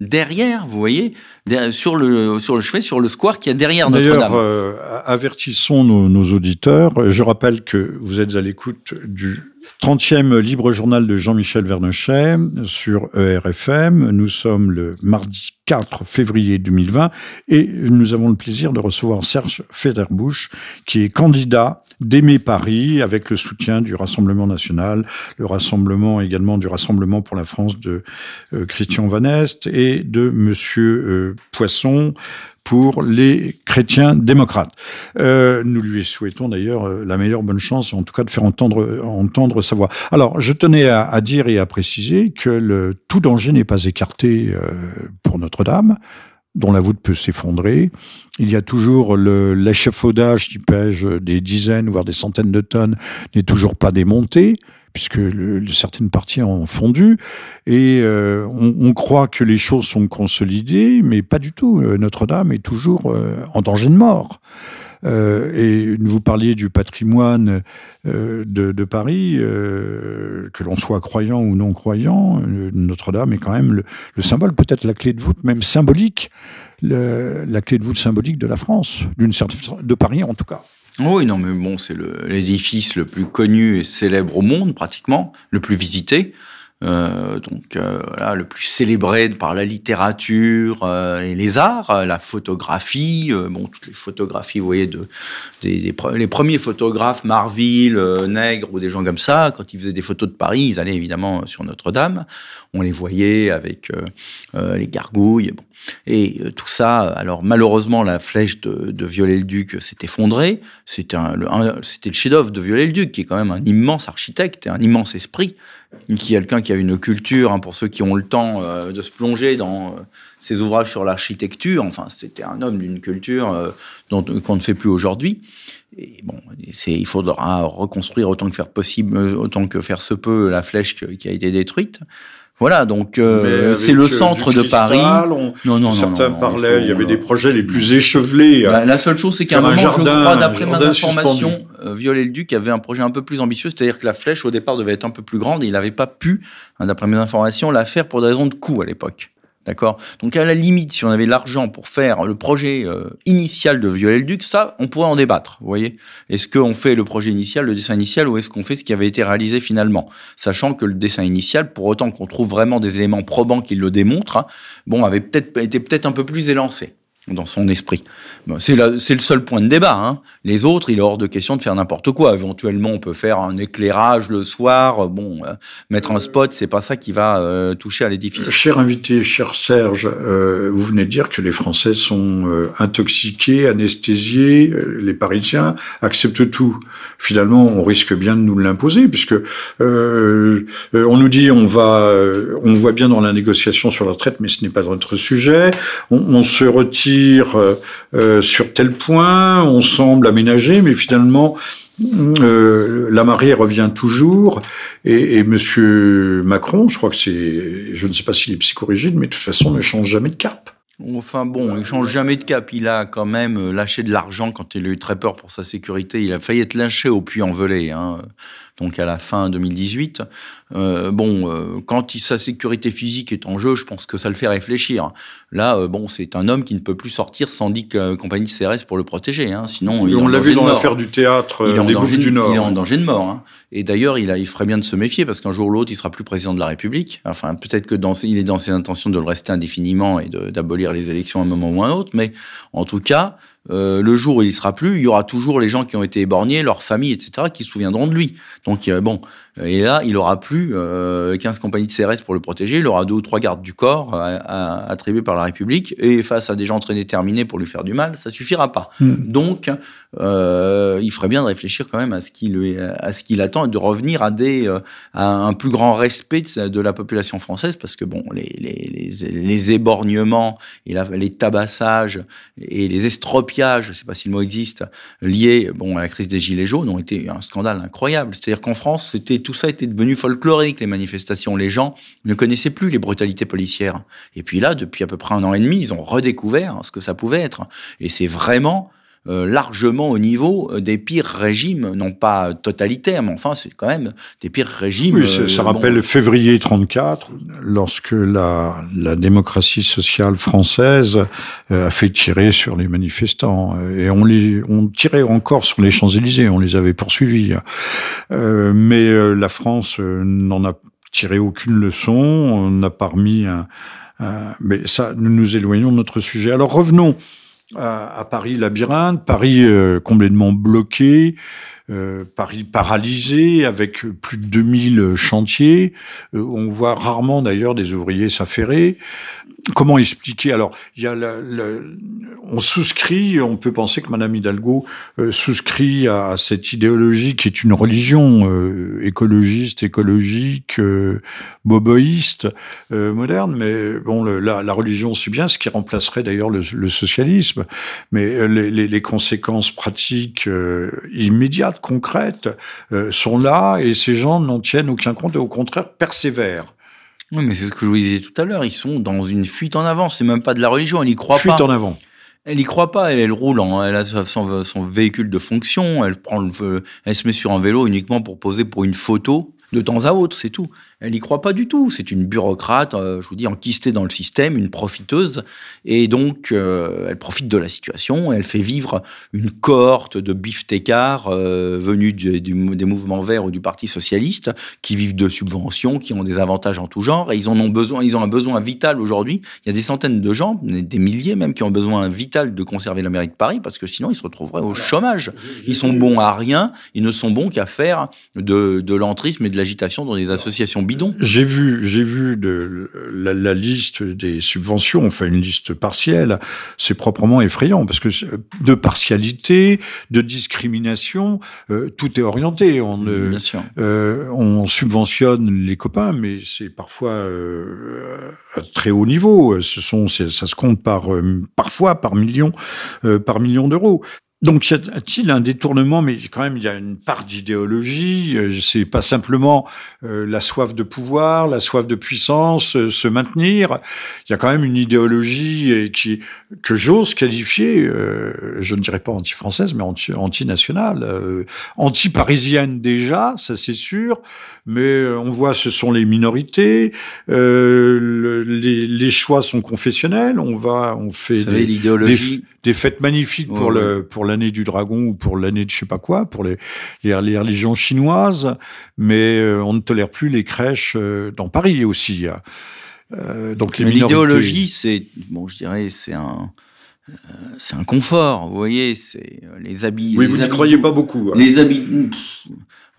derrière, vous voyez, sur le, sur le chevet, sur le square qui est derrière Notre-Dame. D'ailleurs, euh, avertissons nos, nos, auditeurs. Je rappelle que vous êtes à l'écoute du 30e libre journal de Jean-Michel Vernochet sur ERFM. Nous sommes le mardi 4 février 2020 et nous avons le plaisir de recevoir Serge Federbusch qui est candidat d'Aimer Paris avec le soutien du Rassemblement national, le rassemblement également du Rassemblement pour la France de euh, Christian Van Est et de Monsieur euh, Poisson pour les chrétiens démocrates. Euh, nous lui souhaitons d'ailleurs euh, la meilleure bonne chance, en tout cas de faire entendre, entendre sa voix. Alors, je tenais à, dire et à préciser que tout danger n'est pas écarté euh, pour Notre-Dame dont la voûte peut s'effondrer. Il y a toujours l'échafaudage qui pèse des dizaines, voire des centaines de tonnes, n'est toujours pas démonté puisque certaines parties ont fondu, et euh, on, croit que les choses sont consolidées, mais pas du tout. Euh, Notre-Dame est toujours euh, en danger de mort. Et vous parliez du patrimoine de, Paris, que l'on soit croyant ou non croyant, Notre-Dame est quand même le, le symbole, peut-être la clé de voûte même symbolique, la clé de voûte symbolique de la France, d'une certaine de Paris en tout cas. Oui, non, mais bon, c'est l'édifice le, plus connu et célèbre au monde, pratiquement, le plus visité. Euh, donc euh, voilà, le plus célébré par la littérature euh, et les arts, la photographie, bon toutes les photographies, vous voyez, de, des, les premiers photographes, Marville, Nègre ou des gens comme ça, quand ils faisaient des photos de Paris, ils allaient évidemment sur Notre-Dame, on les voyait avec les gargouilles, bon. et tout ça. Alors malheureusement, la flèche de, de Viollet-le-Duc s'est effondrée. C'était le, le chef-d'œuvre de Viollet-le-Duc, qui est quand même un immense architecte et un immense esprit qui est quelqu'un qui a une culture, hein, pour ceux qui ont le temps euh, de se plonger dans euh, ses ouvrages sur l'architecture. Enfin, c'était un homme d'une culture euh, dont qu'on ne fait plus aujourd'hui. Et bon, il faudra reconstruire autant que faire possible, autant que faire se peut, la flèche qui a été détruite. Voilà, donc euh, c'est le centre de Paris. non, non, certains parlaient, il y avait des projets les plus échevelés. Bah, la seule chose, c'est qu'à un moment, jardin, je crois, d'après mes informations, euh, Viollet-le-Duc avait un projet un peu plus ambitieux, c'est-à-dire que la flèche au départ devait être un peu plus grande et il n'avait pas pu, hein, d'après mes informations, la faire pour des raisons de coût à l'époque. D'accord? Donc, à la limite, si on avait l'argent pour faire le projet euh, initial de Viollet-le-Duc, ça, on pourrait en débattre. Vous voyez? Est-ce qu'on fait le projet initial, le dessin initial, ou est-ce qu'on fait ce qui avait été réalisé finalement? Sachant que le dessin initial, pour autant qu'on trouve vraiment des éléments probants qui le démontrent, hein, bon, avait peut-être été peut-être un peu plus élancé dans son esprit. c'est, le seul point de débat. Hein. Les autres, il est hors de question de faire n'importe quoi. Éventuellement, on peut faire un éclairage le soir. Bon, euh, mettre un spot, c'est pas ça qui va euh, toucher à l'édifice. Cher invité, cher Serge, euh, vous venez de dire que les Français sont intoxiqués, anesthésiés. les Parisiens acceptent tout. Finalement, on risque bien de nous l'imposer, puisque on nous dit on va, on voit bien dans la négociation sur la retraite, mais ce n'est pas notre sujet. on, on se retire euh, euh, sur tel point, on semble aménager, mais finalement, euh, la marée revient toujours et, et Monsieur Macron, je crois que c'est, je ne sais pas s'il est psychorigide, mais de toute façon ne change jamais de cap. Enfin bon, il change jamais de cap. Il a quand même lâché de l'argent quand il a eu très peur pour sa sécurité. Il a failli être lâché au puits en velay. Hein donc à la fin 2018. Euh, bon, euh, quand sa sécurité physique est en jeu, je pense que ça le fait réfléchir. Là, euh, bon, c'est un homme qui ne peut plus sortir sans dit que compagnie CRS pour le protéger. Hein. Sinon, on l'a vu dans l'affaire du théâtre il des danger, du Nord. Il est en danger de mort. Hein. Et d'ailleurs, il, il ferait bien de se méfier parce qu'un jour ou l'autre, il sera plus président de la République. Enfin, peut-être que dans, il est dans ses intentions de le rester indéfiniment et d'abolir les élections à un moment ou à un autre. Mais en tout cas, euh, le jour où il sera plus, il y aura toujours les gens qui ont été éborgnés, leurs familles, etc., qui se souviendront de lui. Donc, bon, et là, il aura plus 15 euh, compagnies de CRS pour le protéger, il aura deux ou trois gardes du corps attribués par la République, et face à des gens très déterminés pour lui faire du mal, ça suffira pas. Hmm. Donc, il ferait bien de réfléchir quand même à ce qu'il à ce qu'il attend et de revenir à des à un plus grand respect de, la population française, parce que bon, les, les, les, éborgnements et les tabassages et les estropies je ne sais pas si le mot existe, lié bon, à la crise des Gilets jaunes ont été un scandale incroyable. C'est-à-dire qu'en France, c'était tout ça était devenu folklorique, les manifestations. Les gens ne connaissaient plus les brutalités policières. Et puis là, depuis à peu près un an et demi, ils ont redécouvert ce que ça pouvait être. Et c'est vraiment largement au niveau euh, des pires régimes, non pas totalitaires, mais enfin, c'est quand même des pires régimes. Oui, ça, euh, rappelle février 34, lorsque la, la démocratie sociale française a fait tirer sur les manifestants. Et on, les, on tirait encore sur les Champs-Élysées, on les avait poursuivis. mais la France n'en a tiré aucune leçon, on n'a pas remis un, un, mais ça, nous nous éloignons de notre sujet. Alors revenons à, Paris labyrinthe, Paris euh, complètement bloqué, euh, Paris paralysé avec plus de 2000 chantiers. Euh, on voit rarement d'ailleurs des ouvriers s'affairer. Comment expliquer? Alors, y a on souscrit, on peut penser que Madame Hidalgo euh, souscrit à, cette idéologie qui est une religion écologiste, écologique, boboïste, moderne. Mais bon, la, la, religion, c'est bien ce qui remplacerait d'ailleurs le, le, socialisme. Mais les, les, les conséquences pratiques immédiates concrètes euh, sont là et ces gens n'en tiennent aucun compte et au contraire persévèrent. Oui, mais c'est ce que je vous disais tout à l'heure. Ils sont dans une fuite en avant. C'est même pas de la religion. Elle y croit pas. Fuite en avant. Elle y croit pas. Elle, elle roule. En, elle a son, son, véhicule de fonction. Elle prend le, elle se met sur un vélo uniquement pour poser pour une photo de temps à autre. C'est tout. Elle n'y croit pas du tout. C'est une bureaucrate, euh, je vous dis, enquistée dans le système, une profiteuse. Et donc, euh, elle profite de la situation. Elle fait vivre une cohorte de biftecards euh, venus des mouvements verts ou du Parti socialiste, qui vivent de subventions, qui ont des avantages en tout genre. Et ils en ont besoin. Ils ont un besoin vital aujourd'hui. Il y a des centaines de gens, des milliers même, qui ont besoin vital de conserver la mairie de Paris, parce que sinon, ils se retrouveraient au chômage. Ils sont bons à rien. Ils ne sont bons qu'à faire de, de l'entrisme et de l'agitation dans des associations j'ai vu, j'ai vu de, la, liste des subventions, enfin une liste partielle. C'est proprement effrayant parce que de partialité, de discrimination, euh, tout est orienté. On, Bien sûr. Euh, on subventionne les copains, mais c'est parfois euh, à très haut niveau. Ce sont, ça se compte par parfois par millions, par millions d'euros. Donc, y a-t-il un détournement Mais quand même, il y a une part d'idéologie. Euh, c'est pas simplement euh, la soif de pouvoir, la soif de puissance, euh, se maintenir. Il y a quand même une idéologie qui que j'ose qualifier, je ne dirais pas anti-française, mais anti-nationale, anti-parisienne déjà, ça c'est sûr. Mais on voit, ce sont les minorités. les, les, choix sont confessionnels. On va, on fait des, des, des, fêtes magnifiques pour le pour l'année du dragon ou pour l'année de je sais pas quoi, pour les, les, religions chinoises, mais euh, on ne tolère plus les crèches euh, dans Paris aussi. Euh, donc l'idéologie, c'est bon, je dirais, c'est un c'est un confort, vous voyez, c'est les habits. Oui, vous n'y croyez pas beaucoup. Hein. Les habits.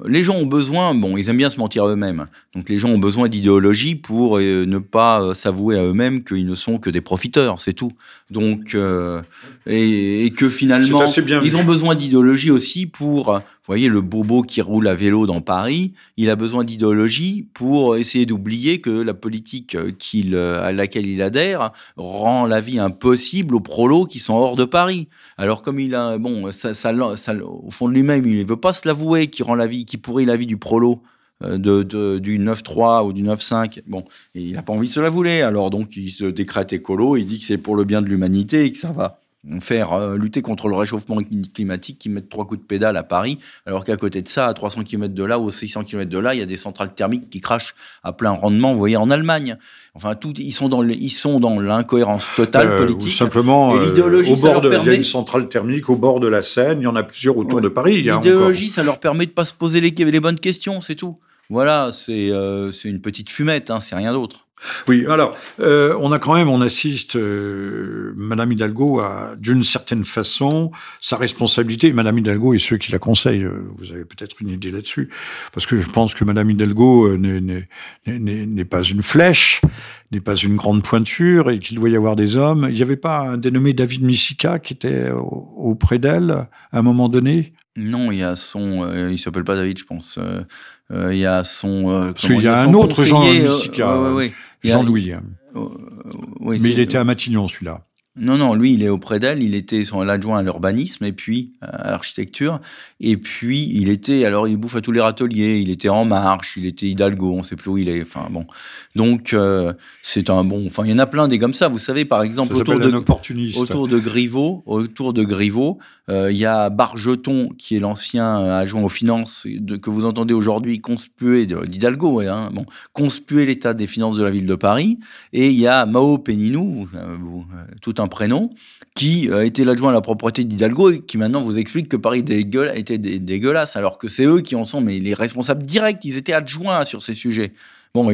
Les gens ont besoin, bon, ils aiment bien se mentir à eux-mêmes. Donc les gens ont besoin d'idéologie pour euh, ne pas euh, s'avouer à eux-mêmes qu'ils ne sont que des profiteurs, c'est tout. Donc euh, et, que finalement, ils ont besoin d'idéologie aussi pour voyez, le bobo qui roule à vélo dans Paris, il a besoin d'idéologie pour essayer d'oublier que la politique qu'il, à laquelle il adhère rend la vie impossible aux prolos qui sont hors de Paris. Alors comme il a, bon, au fond de lui-même, il ne veut pas se l'avouer, qui rend la vie, qui pourrit la vie du prolo. Euh, de, du 9-3 ou du 9-5. Bon, il n'a pas envie de se l'avouer. Alors donc, il se décrète écolo, il dit que c'est pour le bien de l'humanité et que ça va faire euh, lutter contre le réchauffement climatique qui mettent trois coups de pédale à Paris, alors qu'à côté de ça, à 300 km de là ou 600 km de là, il y a des centrales thermiques qui crachent à plein rendement, vous voyez, en Allemagne. Enfin, tout, ils sont dans ils sont dans l'incohérence totale euh, politique. Ou simplement, euh, au bord de, il y a une centrale thermique au bord de la Seine, il y en a plusieurs autour de Paris. L'idéologie, ça leur permet de pas se poser les, les bonnes questions, c'est tout. Voilà, c'est c'est une petite fumette, hein, c'est rien d'autre. Oui, alors, euh, on a quand même, on assiste, euh, Madame Hidalgo a, d'une certaine façon, sa responsabilité. Madame Hidalgo et ceux qui la conseillent, euh, vous avez peut-être une idée là-dessus, parce que je pense que Madame Hidalgo n'est pas une flèche, n'est pas une grande pointure, et qu'il doit y avoir des hommes. Il n'y avait pas un dénommé David Missica qui était auprès d'elle à un moment donné? Non, il y a son, il s'appelle pas David, je pense. Il y a son. Parce qu'il y a un autre Jean Missica. Jean-Louis. Euh, Mais il était à Matignon, celui-là. Non, non, lui, il est auprès d'elle. Il était son adjoint à l'urbanisme et puis à l'architecture. Et puis, il était, alors, il bouffe à tous les râteliers. Il était En Marche, il était Hidalgo, on ne sait plus où il est. Enfin, bon. Donc, euh, c'est un bon. Enfin, il y en a plein des comme ça. Vous savez, par exemple, autour de, autour de Griveaux, autour de Griveaux, euh, il y a Bargeton, qui est l'ancien adjoint aux finances de, que vous entendez aujourd'hui conspuer d'Hidalgo, hein, bon, conspuer l'état des finances de la ville de Paris. Et il y a Mao Péninou, euh, tout un prénom, qui a été l'adjoint à la propreté d'Hidalgo et qui maintenant vous explique que Paris était dégueulasse, alors que c'est eux qui en sont mais les responsables directs. Ils étaient adjoints sur ces sujets. Bon,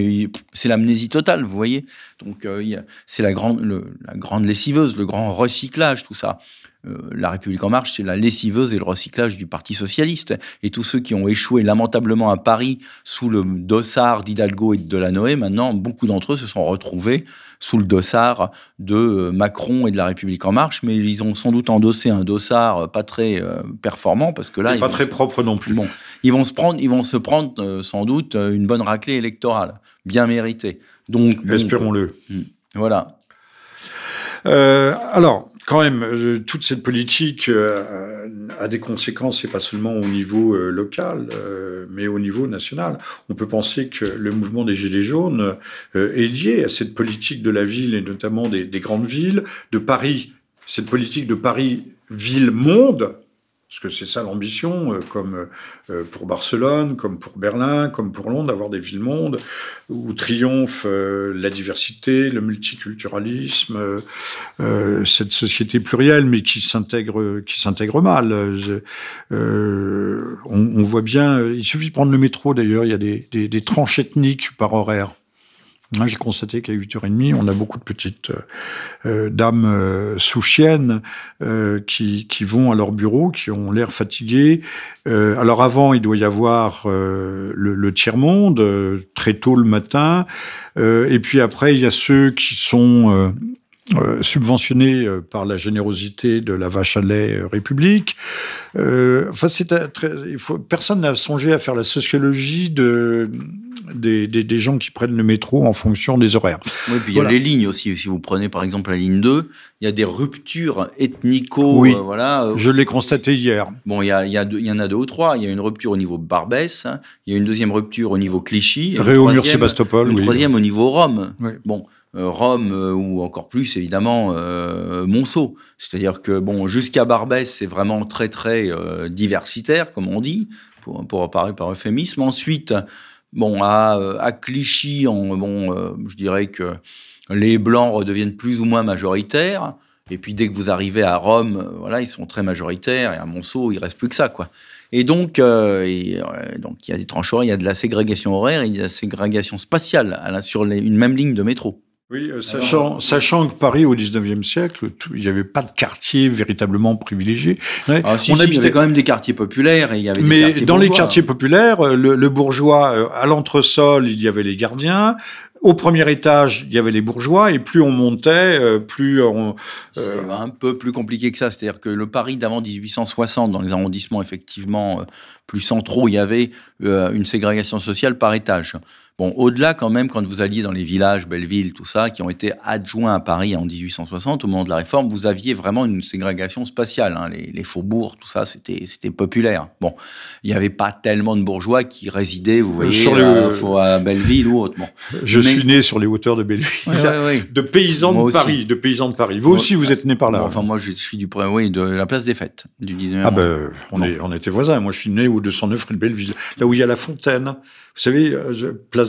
c'est l'amnésie totale, vous voyez. Donc, euh, c'est la grande, la grande lessiveuse, le grand recyclage, tout ça. Euh, la République en marche, c'est la lessiveuse et le recyclage du Parti socialiste. Et tous ceux qui ont échoué lamentablement à Paris sous le dossard d'Hidalgo et de Delanoë, maintenant, beaucoup d'entre eux se sont retrouvés sous le dossard de euh, Macron et de la République en marche, mais ils ont sans doute endossé un dossard pas très performant parce que là, pas très propre non plus. Bon, ils vont se prendre, ils vont se prendre sans doute une bonne raclée électorale, bien méritée. Donc, espérons-le. Hmm, voilà. alors, quand même, euh, toute cette politique euh, a des conséquences, et pas seulement au niveau euh, local, mais au niveau national. On peut penser que le mouvement des Gilets jaunes est lié à cette politique de la ville, et notamment des, des grandes villes, de Paris, cette politique de Paris ville-monde, parce que c'est ça l'ambition, euh, comme euh, pour Barcelone, comme pour Berlin, comme pour Londres, d'avoir des villes-mondes où triomphe euh, la diversité, le multiculturalisme, cette société plurielle, mais qui s'intègre, mal. On, voit bien, il suffit de prendre le métro d'ailleurs, il y a des tranches ethniques par horaire. J'ai constaté qu'à 8h30, on a beaucoup de petites euh, euh dames euh, sous chienne euh, qui, qui, vont à leur bureau, qui ont l'air fatiguées. Euh, alors avant, il doit y avoir le, le tiers-monde, très tôt le matin. et puis après, il y a ceux qui sont euh, subventionné euh, par la générosité de la vache à lait République. enfin, c'est très, il faut, personne n'a songé à faire la sociologie de des, des, des, gens qui prennent le métro en fonction des horaires. Oui, puis il y a les lignes aussi. Si vous prenez par exemple la ligne 2, il y a des ruptures ethnico. Oui, voilà. je l'ai constaté hier. Bon, il y, a, il, y a deux, il y en a deux ou trois. Il y a une rupture au niveau Barbès, il y a une deuxième rupture au niveau Clichy. Réaumur-Sébastopol. Une oui. troisième au niveau Rome. Oui. Bon. Euh, Rome euh, ou encore plus évidemment euh, Monceau. C'est-à-dire que bon jusqu'à Barbès c'est vraiment très très diversitaire comme on dit pour, pour parler par euphémisme. Ensuite Bon, à, à Clichy, on, bon, je dirais que les Blancs redeviennent plus ou moins majoritaires. Et puis dès que vous arrivez à Rome, voilà, ils sont très majoritaires. Et à Monceau, il reste plus que ça, quoi. Et donc, et, donc il y a des tranches horaires, il y a de la ségrégation horaire, il y a de la ségrégation spatiale sur une même ligne de métro. Oui, euh, sachant, sachant que Paris, au 19e siècle, il n'y avait pas de quartier véritablement privilégié. Ah, si, on habitait quand même des quartiers populaires. Et il y avait Mais des dans les quartiers populaires, euh, le, le bourgeois, euh, à l'entresol, il y avait les gardiens. Au premier étage, il y avait les bourgeois, et plus on montait, plus on... Euh... C'est un peu plus compliqué que ça. C'est-à-dire que le Paris d'avant 1860, dans les arrondissements effectivement plus centraux, il y avait une ségrégation sociale par étage. Bon, au-delà quand même, quand vous alliez dans les villages, Belleville, tout ça, qui ont été adjoints à Paris en 1860, au moment de la réforme, vous aviez vraiment une ségrégation spatiale. Hein. Les, les, faubourgs, tout ça, c'était c'était populaire. Bon, il n'y avait pas tellement de bourgeois qui résidaient, vous voyez, sur à, à Belleville ou autre. Bon. Je Mais... suis né sur les hauteurs de Belleville, ouais, ouais, ouais. de paysans moi de Paris, aussi. de paysans de Paris. Vous moi, aussi, vous êtes né par là. Bon, enfin, moi, je suis du oui, de la place des Fêtes du 19e. Ah ben, on, est, on était voisins. Moi, je suis né au 209 rue de Belleville, là où il y a la fontaine. Vous savez, euh,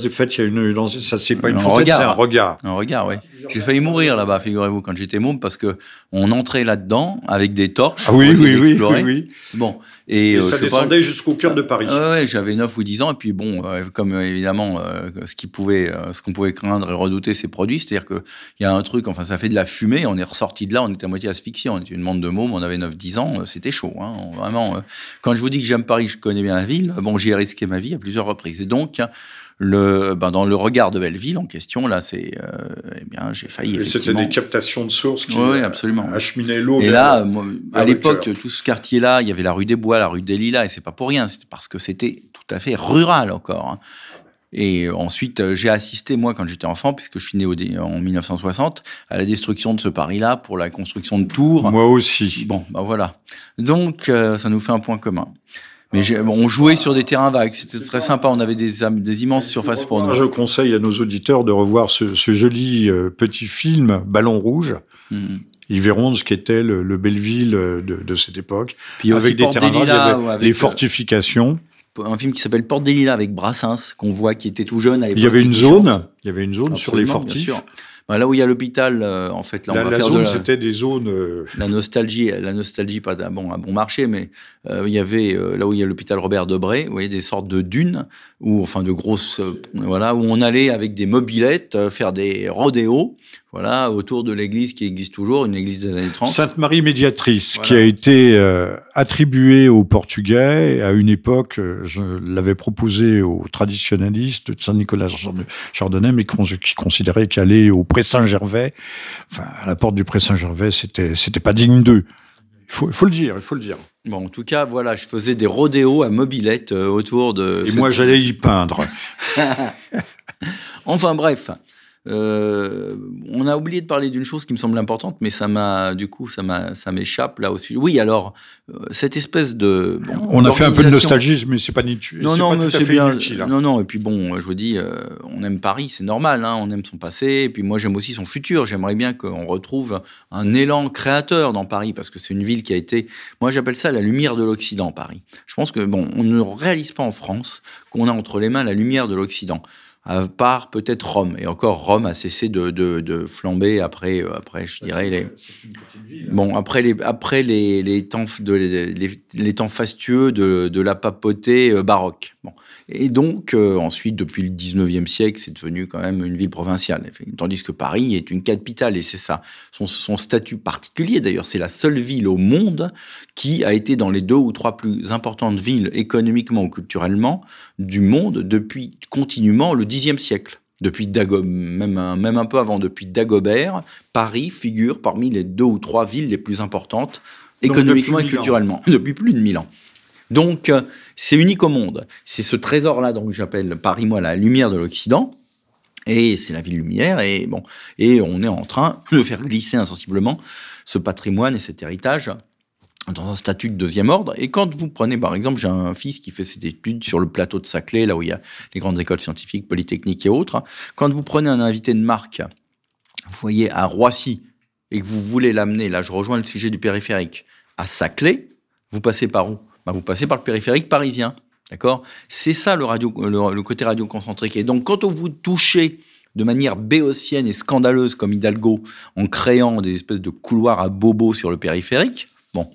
place des Fêtes, il y a une ça c'est pas une un fontaine, c'est un regard. Un regard, oui. J'ai failli mourir là-bas, figurez-vous, quand j'étais môme, parce que on entrait là-dedans avec des torches. Ah oui, oui, oui, oui, oui, Bon. Et, et euh, ça descendait jusqu'au cœur de Paris. Euh, ouais, j'avais 9 ou 10 ans, et puis bon, euh, comme euh, évidemment, ce qui pouvait, ce qu'on pouvait craindre et redouter, c'est produit. C'est-à-dire qu'il y a un truc, enfin, ça fait de la fumée, on est ressorti de là, on était à moitié asphyxié, on était une bande de mômes, on avait 9-10 ans, c'était chaud, hein, vraiment. quand je vous dis que j'aime Paris, je connais bien la ville, bon, j'y ai risqué ma vie à plusieurs reprises. Et donc, le, ben dans le regard de Belleville en question, là, c'est, euh, eh bien, j'ai failli. C'était des captations de sources qui oui, absolument. acheminaient l'eau. Et là, à l'époque, tout ce quartier-là, il y avait la rue des Bois, la rue des Lilas, et c'est pas pour rien, c'est parce que c'était tout à fait rural encore. Hein. Et ensuite, j'ai assisté, moi, quand j'étais enfant, puisque je suis né en 1960, à la destruction de ce Paris-là pour la construction de tours. Moi aussi. Bon, ben voilà. Donc, euh, ça nous fait un point commun. Mais on jouait sur des terrains vagues, c'était très sympa, on avait des, des immenses surfaces pour nous. Je conseille à nos auditeurs de revoir ce, ce joli euh, petit film Ballon Rouge. Mmh. Ils verront ce qu'était le, le, Belleville de, de cette époque, Puis avec des terrains vagues, avec les fortifications. Un film qui s'appelle Porte des Lilas avec Brassens, qu'on voit qui était tout jeune. À il y avait une zone, il y avait une zone sur les fortifs. Là où il y a l'hôpital, euh, en fait, là, la, va la faire zone, de la, c'était des zones. Euh... la nostalgie, la nostalgie, pas d'un bon, un bon marché, mais euh, il y avait là où il y a l'hôpital Robert Debré, vous voyez, des sortes de dunes, ou enfin de grosses, euh, voilà, où on allait avec des mobilettes faire des rodéos, voilà, autour de l'église qui existe toujours, une église des années 30. Sainte Marie Médiatrice, voilà. qui a été euh, attribuée aux Portugais à une époque, je l'avais proposé aux traditionalistes de Saint-Nicolas Chardonnay, mais qui considéraient qu'aller au Pré Saint-Gervais, enfin à la porte du Pré Saint-Gervais, c'était c'était pas digne d'eux. Il faut, il faut le dire, il faut le dire. Bon, en tout cas, voilà, je faisais des rodéos à mobilette euh, autour de. Et moi, j'allais y peindre. enfin bref, euh, on a oublié de parler d'une chose qui me semble importante, mais ça m'a, du coup, ça m'a, ça m'échappe là aussi. Oui, alors euh, cette espèce de. Bon, on a fait un peu de nostalgie, mais c'est pas. Non, non, c'est bien. Inutile, hein. Non, non. Et puis bon, je vous dis, euh, on aime Paris, c'est normal. Hein, on aime son passé. Et puis moi, j'aime aussi son futur. J'aimerais bien qu'on retrouve un élan créateur dans Paris, parce que c'est une ville qui a été. Moi, j'appelle ça la lumière de l'Occident, Paris. Je pense que bon, on ne réalise pas en France qu'on a entre les mains la lumière de l'Occident à part peut-être Rome. Et encore, Rome a cessé de, de, de flamber après, euh, après, je dirais, les... Ville, hein. bon, après les, après les, les temps, de, les, les, temps fastueux de, de la papauté euh, baroque. Bon. Et donc, euh, ensuite, depuis le 19e siècle, c'est devenu quand même une ville provinciale. Tandis que Paris est une capitale, et c'est ça. Son, son statut particulier, d'ailleurs, c'est la seule ville au monde qui a été dans les deux ou trois plus importantes villes économiquement ou culturellement du monde depuis continuellement le Xe siècle. Depuis Dago même, un, même un peu avant, depuis Dagobert, Paris figure parmi les deux ou trois villes les plus importantes économiquement et culturellement, depuis plus de mille ans. Donc, euh, c'est unique au monde. C'est ce trésor-là, donc j'appelle Paris, moi, la lumière de l'Occident. Et c'est la ville lumière. Et bon, et on est en train de faire glisser insensiblement ce patrimoine et cet héritage dans un statut de deuxième ordre. Et quand vous prenez, par exemple, j'ai un fils qui fait ses études sur le plateau de Saclay, là où il y a les grandes écoles scientifiques, polytechniques et autres. Quand vous prenez un invité de marque, vous voyez, à Roissy, et que vous voulez l'amener, là je rejoins le sujet du périphérique, à Saclay, vous passez par où? Bah, Vous passez par le périphérique parisien. D'accord? C'est ça le, côté radio-concentrique. Et donc, quand vous touchez de manière béotienne et scandaleuse comme Hidalgo, en créant des espèces de couloirs à bobos sur le périphérique, bon,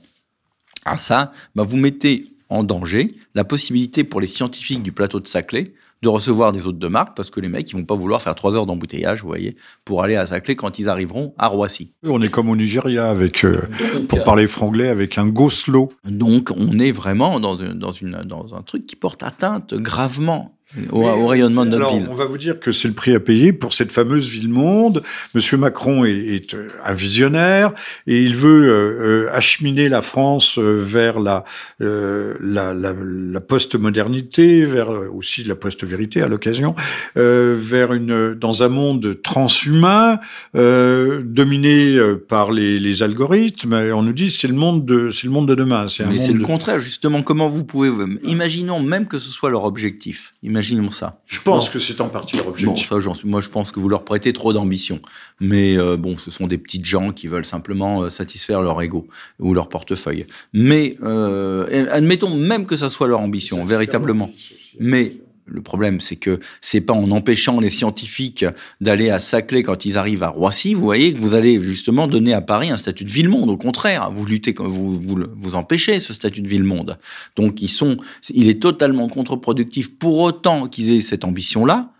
à ça, bah, vous mettez en danger la possibilité pour les scientifiques du plateau de Saclay de recevoir des hôtes de marque parce que les mecs, ils vont pas vouloir faire trois heures d'embouteillage, vous voyez, pour aller à Saclay quand ils arriveront à Roissy. On est comme au Nigeria, avec, euh, pour parler franglais, avec un goslo. Donc, on est vraiment dans, dans, une, dans un truc qui porte atteinte gravement au, rayonnement de notre alors, ville. On va vous dire que c'est le prix à payer pour cette fameuse ville-monde. Monsieur Macron est, est, euh, un visionnaire et il veut euh, euh acheminer la France vers la, euh, la, la, la post-modernité, vers aussi la post-vérité à l'occasion, euh, vers une dans un monde transhumain dominé par les, les, algorithmes. Et on nous dit c'est le monde de c'est le monde de demain. C'est Mais c'est le contraire justement. Comment vous pouvez imaginons même que ce soit leur objectif. Imaginons ça. Je pense que c'est en partie leur objectif. Bon, ça, moi, je pense que vous leur prêtez trop d'ambition. Mais euh, bon, ce sont des petites gens qui veulent simplement euh, satisfaire leur ego ou leur portefeuille. Mais euh, admettons même que ça soit leur ambition, véritablement. Mais le problème, c'est que c'est pas en empêchant les scientifiques d'aller à Saclay quand ils arrivent à Roissy, vous voyez, que vous allez justement donner à Paris un statut de ville-monde. Au contraire, vous luttez, vous, vous, vous empêchez ce statut de ville-monde. Donc, ils sont, il est totalement contre-productif pour autant qu'ils aient cette ambition-là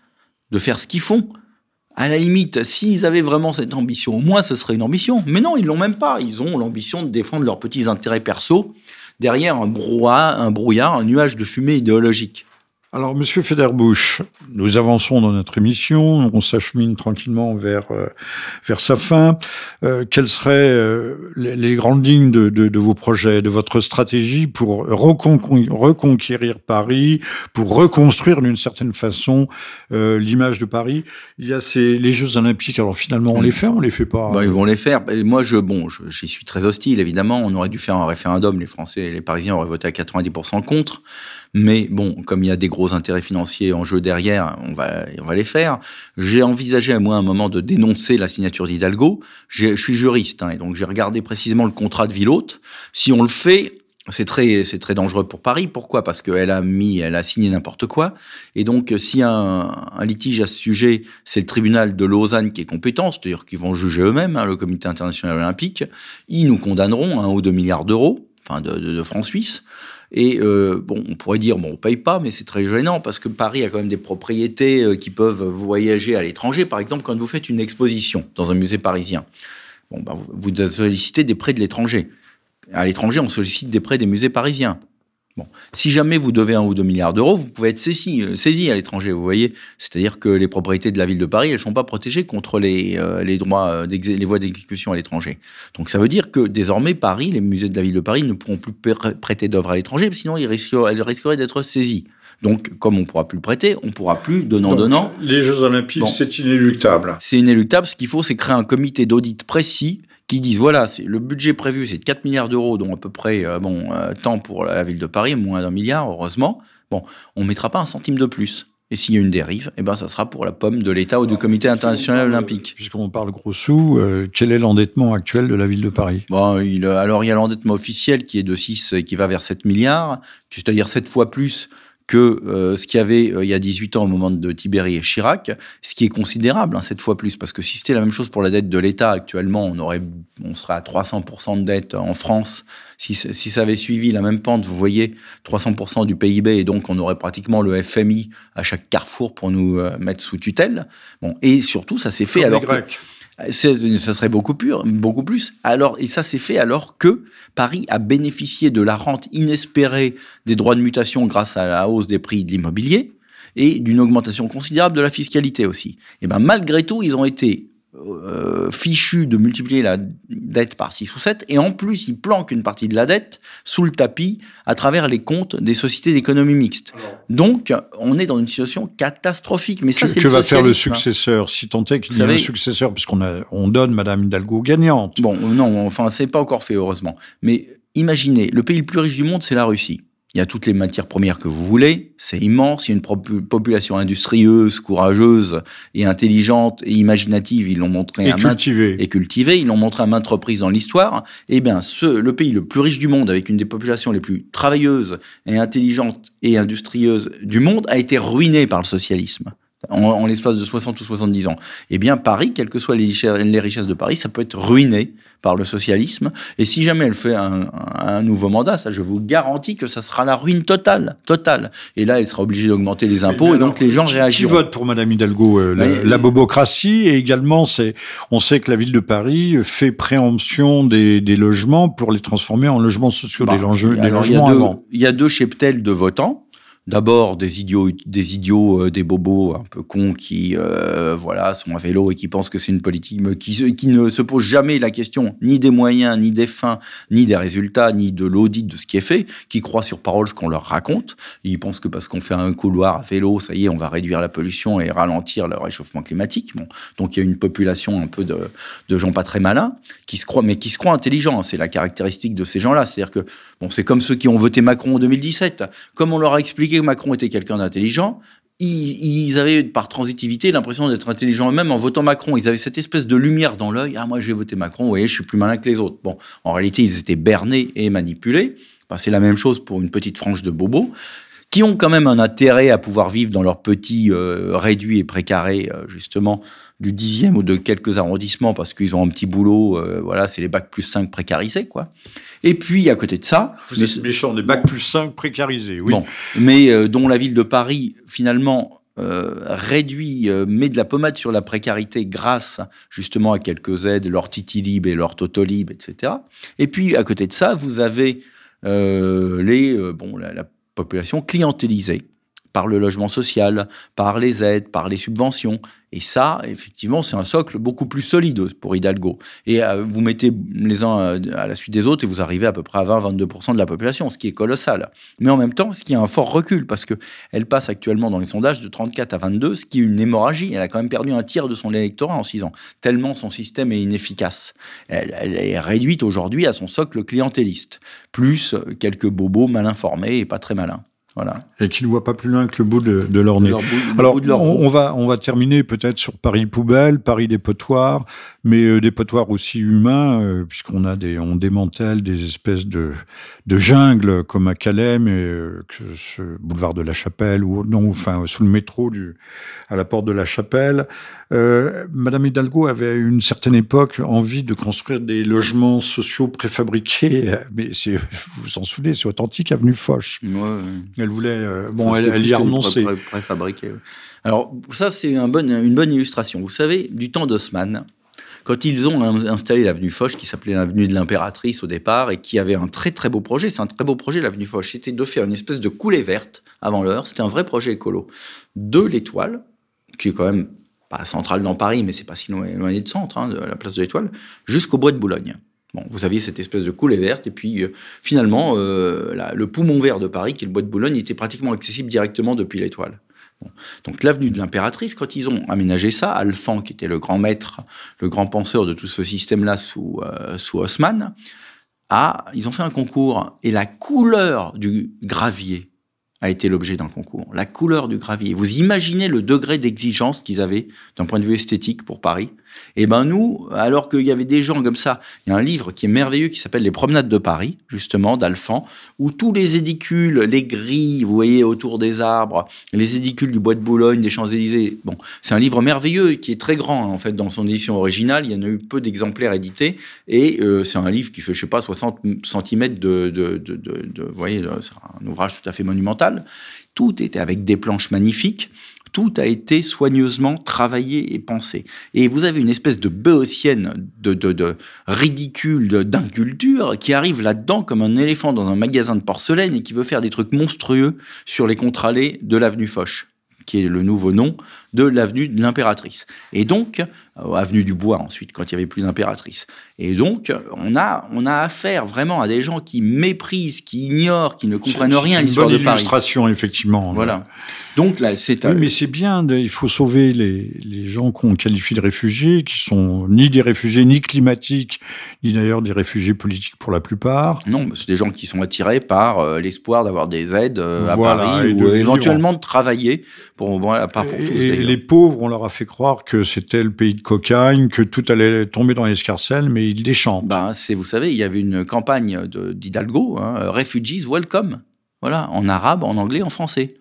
de faire ce qu'ils font. À la limite, s'ils avaient vraiment cette ambition, au moins ce serait une ambition. Mais non, ils l'ont même pas. Ils ont l'ambition de défendre leurs petits intérêts perso derrière un brouhaha, un brouillard, un nuage de fumée idéologique. Alors, Monsieur Federbush, nous avançons dans notre émission, on s'achemine tranquillement vers euh, vers sa fin. Euh, quelles seraient euh, les, grandes lignes de, de, de, vos projets, de votre stratégie pour reconquérir Paris, pour reconstruire d'une certaine façon l'image de Paris? Il y a ces, les Jeux Olympiques. Alors finalement, on les fait, on les fait pas? Bah, Ils vont les faire. Moi, je bon, j'y suis très hostile évidemment. On aurait dû faire un référendum. Les Français et les Parisiens auraient voté à 90% contre. Mais bon, comme il y a des gros intérêts financiers en jeu derrière, on va, on va les faire. J'ai envisagé à moi un moment de dénoncer la signature d'Hidalgo. Je suis juriste, hein, et donc j'ai regardé précisément le contrat de ville hôte. Si on le fait, c'est très, c'est très dangereux pour Paris. Pourquoi? Parce qu'elle a mis, elle a signé n'importe quoi. Et donc, si un, un litige à ce sujet, c'est le tribunal de Lausanne qui est compétent, c'est-à-dire qu'ils vont juger eux-mêmes, hein, le Comité international olympique, ils nous condamneront à un ou deux milliards d'euros, enfin de, de, de francs suisses. Et euh, bon, on pourrait dire, bon, on paye pas, mais c'est très gênant parce que Paris a quand même des propriétés euh, qui peuvent voyager à l'étranger. Par exemple, quand vous faites une exposition dans un musée parisien, bon, vous, vous sollicitez des prêts de l'étranger. À l'étranger, on sollicite des prêts des musées parisiens. Bon, si jamais vous devez un ou deux milliards d'euros, vous pouvez être saisi, euh, saisi à l'étranger. Vous voyez, c'est-à-dire que les propriétés de la ville de Paris, elles sont pas protégées contre les, euh, droits, euh, les voies d'exécution à l'étranger. Donc ça veut dire que désormais Paris, les musées de la ville de Paris ne pourront plus prêter d'œuvres à l'étranger, sinon ils elles risqueraient d'être saisies. Donc, comme on pourra plus le prêter, on pourra plus donnant donnant. Les Jeux Olympiques, c'est inéluctable. C'est inéluctable. Ce qu'il faut, c'est créer un comité d'audit précis qui disent voilà, c'est le budget prévu, c'est de 4 milliards d'euros, dont à peu près euh, bon euh, tant pour la ville de Paris, moins d'un milliard, heureusement. Bon, on mettra pas un centime de plus. Et s'il y a une dérive, eh ben, ça sera pour la pomme de l'État ou du Comité international olympique. Puisqu'on parle gros sous, euh, quel est l'endettement actuel de la ville de Paris? Bon, il, Alors, il y a l'endettement officiel qui est de 6, qui va vers 7 milliards, c'est-à-dire 7 fois plus que euh, ce qu'il y avait euh, il y a 18 ans au moment de Tibéri et Chirac, ce qui est considérable, hein, cette fois plus, parce que si c'était la même chose pour la dette de l'État actuellement, on, aurait, on serait à 300% de dette en France. Si, si ça avait suivi la même pente, vous voyez, 300% du PIB, et donc on aurait pratiquement le FMI à chaque carrefour pour nous euh, mettre sous tutelle. Bon, et surtout, ça s'est fait Comme alors. Les Ça serait beaucoup plus, beaucoup plus. Alors, et ça s'est fait alors que Paris a bénéficié de la rente inespérée des droits de mutation grâce à la hausse des prix de l'immobilier. et d'une augmentation considérable de la fiscalité aussi. Et ben malgré tout, ils ont été euh, fichu de multiplier la dette par 6 ou 7, et en plus, il planque une partie de la dette sous le tapis à travers les comptes des sociétés d'économie mixte. Donc, on est dans une situation catastrophique. Mais ça, c'est Que va faire le successeur, si tant est qu'il y a un successeur, puisqu'on on donne Madame Hidalgo gagnante Bon, non, enfin, c'est pas encore fait, heureusement. Mais imaginez, le pays le plus riche du monde, c'est la Russie. Il y a toutes les matières premières que vous voulez, c'est immense, il y a une population industrieuse, courageuse et intelligente et imaginative, ils l'ont montré et à cultivée. et cultivée, ils l'ont montré à maintes reprises dans l'histoire. Eh bien, ce, le pays le plus riche du monde, avec une des populations les plus travailleuses et intelligentes et industrieuses du monde, a été ruiné par le socialisme en, l'espace de 60 ou 70 ans. Eh bien, Paris, quelles que soient les, les, richesses de Paris, ça peut être ruiné par le socialisme. Et si jamais elle fait un, nouveau mandat, ça, je vous garantis que ça sera la ruine totale, totale. Et là, elle sera obligée d'augmenter les impôts, et donc les gens réagiront. Qui vote pour Madame Hidalgo euh, la, bobocratie, et également, c'est, on sait que la ville de Paris fait préemption des, logements pour les transformer en logements sociaux, bah, des, logements avant. Il y a deux cheptels de votants d'abord des idiots, des idiots, euh, des bobos un peu cons qui, euh, voilà, sont à vélo et qui pensent que c'est une politique, qui, ne se posent jamais la question ni des moyens, ni des fins, ni des résultats, ni de l'audit de ce qui est fait, qui croient sur parole ce qu'on leur raconte. ils pensent que parce qu'on fait un couloir à vélo, ça y est, on va réduire la pollution et ralentir le réchauffement climatique. Bon. Donc il y a une population un peu de, de gens pas très malins qui se croient, mais qui se croient intelligents. C'est la caractéristique de ces gens-là. C'est-à-dire que bon, c'est comme ceux qui ont voté Macron en 2017. Comme on leur a expliqué Macron était quelqu'un d'intelligent, ils, avaient par transitivité l'impression d'être intelligents eux-mêmes en votant Macron. Ils avaient cette espèce de lumière dans l'œil. Ah, moi, j'ai voté Macron, vous voyez, je suis plus malin que les autres. Bon, en réalité, ils étaient bernés et manipulés. c'est la même chose pour une petite frange de bobos qui ont quand même un intérêt à pouvoir vivre dans leur petit euh, réduit et précaré, euh, justement, du dixième ou de quelques arrondissements parce qu'ils ont un petit boulot, euh, voilà, c'est les bacs plus 5 précarisés, quoi. Et puis, à côté de ça... Vous êtes méchant, des bacs plus 5 précarisés, oui. Bon, mais euh, dont la ville de Paris, finalement, euh, réduit, met de la pommade sur la précarité grâce justement à quelques aides, leur Titilib et leur Totolib, etc. Et puis à côté de ça, vous avez les, bon, la, population clientélisée par le logement social, par les aides, par les subventions. Et ça, effectivement, c'est un socle beaucoup plus solide pour Hidalgo. Et euh, vous mettez les uns euh, à la suite des autres et vous arrivez à peu près à 20-22% de la population, ce qui est colossal. Mais en même temps, ce qui est un fort recul, parce qu'elle passe actuellement dans les sondages de 34 à 22, ce qui est une hémorragie. Elle a quand même perdu un tiers de son électorat en 6 ans, tellement son système est inefficace. Elle, elle est réduite aujourd'hui à son socle clientéliste, plus quelques bobos mal informés et pas très malins. Et qui ne voient pas plus loin que le bout de, de leur nez. Alors, on, va, on va terminer peut-être sur Paris poubelle, Paris dépotoir, mais euh, des potoirs aussi humains, euh, puisqu'on a des, on démantèle des espèces de, de jungles comme à Calais, mais euh, que ce boulevard de la Chapelle ou non, enfin sous le métro du, à la porte de la Chapelle. Madame Hidalgo avait à une certaine époque envie de construire des logements sociaux préfabriqués, mais c'est, vous vous en souvenez, c'est authentique avenue Foch. Ouais, elle voulait. Euh, bon, elle, y a renoncé. Préfabriqué. Alors, ça, c'est un bon, une bonne illustration. Vous savez, du temps d'Haussmann, quand ils ont installé l'avenue Foch, qui s'appelait l'avenue de l'impératrice au départ, et qui avait un très très beau projet, c'est un très beau projet l'avenue Foch, c'était de faire une espèce de coulée verte avant l'heure, c'était un vrai projet écolo, de l'étoile, qui est quand même pas centrale dans Paris, mais c'est pas si éloigné de centre, hein, de la place de l'étoile, jusqu'au bois de Boulogne vous aviez cette espèce de coulée verte, et puis euh, finalement, euh, le poumon vert de Paris, qui est le bois de Boulogne, était pratiquement accessible directement depuis l'étoile. Donc l'avenue de l'impératrice, quand ils ont aménagé ça, Alphand, qui était le grand maître, le grand penseur de tout ce système-là sous, euh, sous Haussmann, a, ils ont fait un concours, et la couleur du gravier a été l'objet d'un concours. La couleur du gravier. Vous imaginez le degré d'exigence qu'ils avaient d'un point de vue esthétique pour Paris Et eh ben nous, alors qu'il y avait des gens comme ça, il y a un livre qui est merveilleux qui s'appelle Les promenades de Paris, justement, d'Alphand, où tous les édicules, les grilles, vous voyez, autour des arbres, les édicules du bois de Boulogne, des Champs-Élysées. Bon, c'est un livre merveilleux qui est très grand, en fait, dans son édition originale. Il y en a eu peu d'exemplaires édités. Et euh, c'est un livre qui fait, je sais pas, 60 cm de, de, de, de vous voyez, c'est un ouvrage tout à fait monumental. Tout était avec des planches magnifiques. Tout a été soigneusement travaillé et pensé. Et vous avez une espèce de béotienne, de, ridicule, d'inculture qui arrive là-dedans comme un éléphant dans un magasin de porcelaine et qui veut faire des trucs monstrueux sur les contre-allées de l'avenue Foch qui est le nouveau nom de l'avenue de l'impératrice. Et donc, euh, avenue du Bois ensuite, quand il n'y avait plus d'impératrice. Et donc, on a, on a affaire vraiment à des gens qui méprisent, qui ignorent, qui ne comprennent rien à l'histoire de Paris. C'est une illustration, effectivement. Voilà. Donc là, c'est... Oui, mais c'est bien, il faut sauver les, les gens qu'on qualifie de réfugiés, qui sont ni des réfugiés ni climatiques, ni d'ailleurs des réfugiés politiques pour la plupart. Non, c'est des gens qui sont attirés par euh, l'espoir d'avoir des aides euh, à Paris ou éventuellement de travailler pour, voilà, pas pour tous. Et les pauvres, on leur a fait croire que c'était le pays de cocagne, que tout allait tomber dans l'escarcelle, mais ils déchantent. Ben, c'est, vous savez, il y avait une campagne d'Hidalgo, hein, Refugees Welcome, voilà, en arabe, en anglais, en français.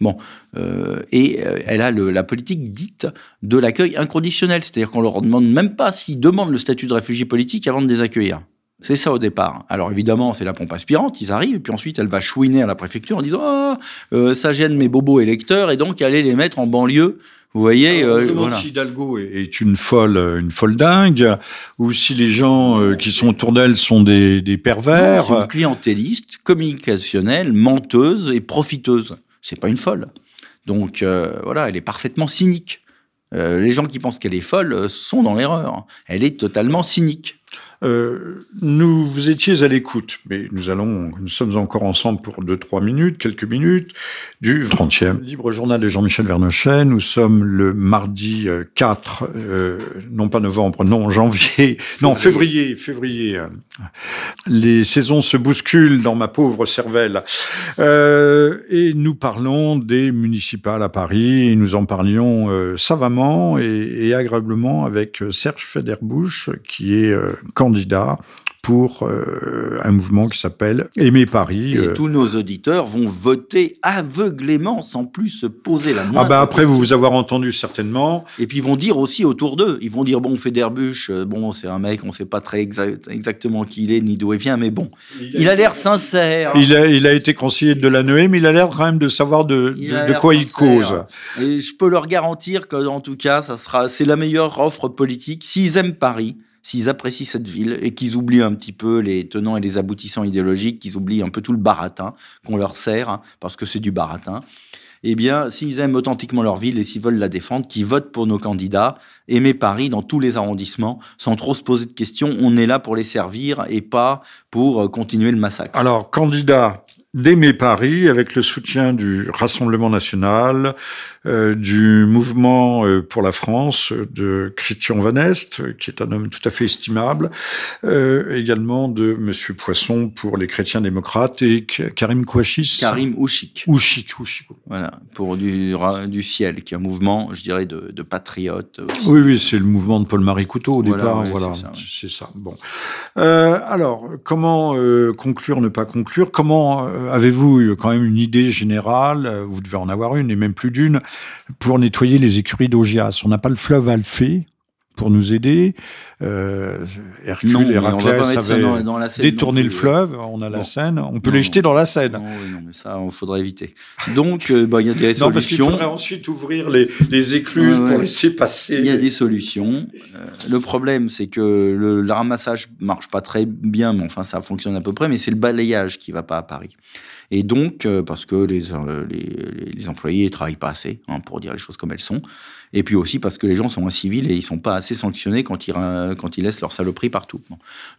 Bon, euh, et euh, elle a la politique dite de l'accueil inconditionnel, c'est-à-dire qu'on leur demande même pas s'ils demandent le statut de réfugié politique avant de les accueillir. C'est ça au départ. Alors évidemment, c'est la pompe aspirante, ils arrivent, et puis ensuite elle va chouiner à la préfecture en disant oh, euh, ça gêne mes bobos électeurs, et donc aller les mettre en banlieue. Vous voyez, euh, si Hidalgo est une folle, une folle dingue, ou si les gens qui sont autour d'elle sont des, des pervers. Non, une clientéliste, communicationnelle, menteuse et profiteuse. C'est pas une folle. Donc euh, voilà, elle est parfaitement cynique. Euh, les gens qui pensent qu'elle est folle euh, sont dans l'erreur. Elle est totalement cynique. Euh, nous vous étiez à l'écoute, mais nous allons, nous sommes encore ensemble pour deux, trois minutes, quelques minutes, du 30e Libre Journal de Jean-Michel Vernochet. Nous sommes le mardi 4, euh, non pas novembre, non, janvier, non, février, février. Les saisons se bousculent dans ma pauvre cervelle. Euh, et nous parlons des municipales à Paris, et nous en parlions euh, savamment et, et, agréablement avec Serge Federbouche, qui est candidat candidat pour euh, un mouvement qui s'appelle Aimer Paris. Et euh. tous nos auditeurs vont voter aveuglément sans plus se poser la moindre Ah bah après vous vous avoir entendu certainement. Et puis ils vont dire aussi autour d'eux, ils vont dire bon Federbush, euh, bon c'est un mec, on sait pas très exactement qui il est ni d'où il vient, mais bon, il a l'air sincère. Il a, il a été conseiller de la Noé, mais il a l'air quand même de savoir de, de, quoi il cause. Et je peux leur garantir que en tout cas, ça sera, c'est la meilleure offre politique s'ils aiment Paris s'ils apprécient cette ville et qu'ils oublient un petit peu les tenants et les aboutissants idéologiques, qu'ils oublient un peu tout le baratin qu'on leur sert, hein, parce que c'est du baratin, eh bien, s'ils aiment authentiquement leur ville et s'ils veulent la défendre, qu'ils votent pour nos candidats, aimer Paris dans tous les arrondissements, sans trop se poser de questions. On est là pour les servir et pas pour euh, continuer le massacre. Alors, candidat d'aimer Paris avec le soutien du Rassemblement national, euh, du mouvement euh, pour la France de Christian Van Est, qui est un homme tout à fait estimable, euh, également de Monsieur Poisson pour les chrétiens démocrates et Karim Kouachis. Karim Ouchik. Ouchik, Ouchik. Voilà, pour du, du ciel, qui est un mouvement, je dirais, de, de patriotes. Aussi. Oui, oui, c'est le mouvement de Paul-Marie Couteau au départ. voilà, c'est ça, ça, Bon. alors, comment conclure, ne pas conclure? Comment avez-vous quand même une idée générale, vous devez en avoir une, et même plus d'une, pour nettoyer les écuries d'Augias. On n'a pas le fleuve Alphée pour nous aider. Euh, Hercule et Héraclès avaient détourné le fleuve, on a la Seine, on peut les jeter dans la Seine. Non, non mais ça, il faudrait éviter. Donc, euh, bah, il y a des solutions. Non, parce qu'il faudrait ensuite ouvrir les, les écluses pour laisser passer. Il y a des solutions. Euh, le problème, c'est que le, le, ramassage marche pas très bien, mais enfin, ça fonctionne à peu près, mais c'est le balayage qui va pas à Paris. Et donc, euh, parce que les, euh, les, les employés ne travaillent pas assez, hein, pour dire les choses comme elles sont. Et puis aussi parce que les gens sont incivils et ils sont pas assez sanctionnés quand ils, quand ils laissent leur saloperie partout.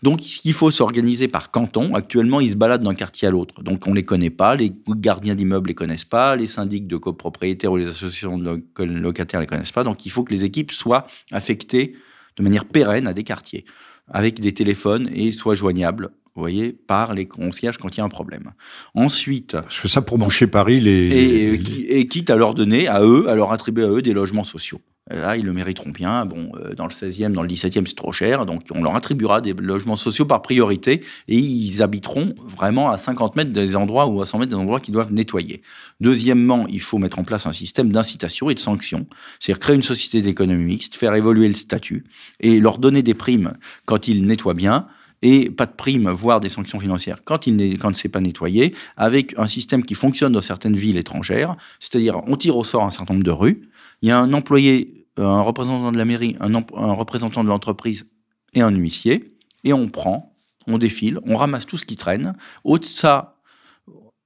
Donc, il faut s'organiser par canton. Actuellement, ils se baladent d'un quartier à l'autre. Donc, on les connaît pas. Les gardiens d'immeubles les connaissent pas. Les syndics de copropriétaires ou les associations de locataires les connaissent pas. Donc, il faut que les équipes soient affectées de manière pérenne à des quartiers avec des téléphones et soient joignables vous voyez, par les concierges quand il y a un problème. Ensuite... Parce que ça, pour boucher Paris, les... Et, et, quitte à leur donner, à eux, à leur attribuer à eux des logements sociaux. là, ils le mériteront bien. Bon, euh, dans le 16e, dans le 17e, c'est trop cher. Donc, on leur attribuera des logements sociaux par priorité et ils habiteront vraiment à 50 mètres des endroits ou à 100 mètres des endroits qu'ils doivent nettoyer. Deuxièmement, il faut mettre en place un système d'incitation et de sanction. C'est-à-dire créer une société d'économie mixte, faire évoluer le statut et leur donner des primes quand ils nettoient bien et pas de prime, voire des sanctions financières quand il n'est, quand pas nettoyé, avec un système qui fonctionne dans certaines villes étrangères, c'est-à-dire on tire au sort un certain nombre de rues, il y a un employé, euh, un représentant de la mairie, un, un représentant de l'entreprise et un huissier, et on prend, on défile, on ramasse tout ce qui traîne. Au de ça,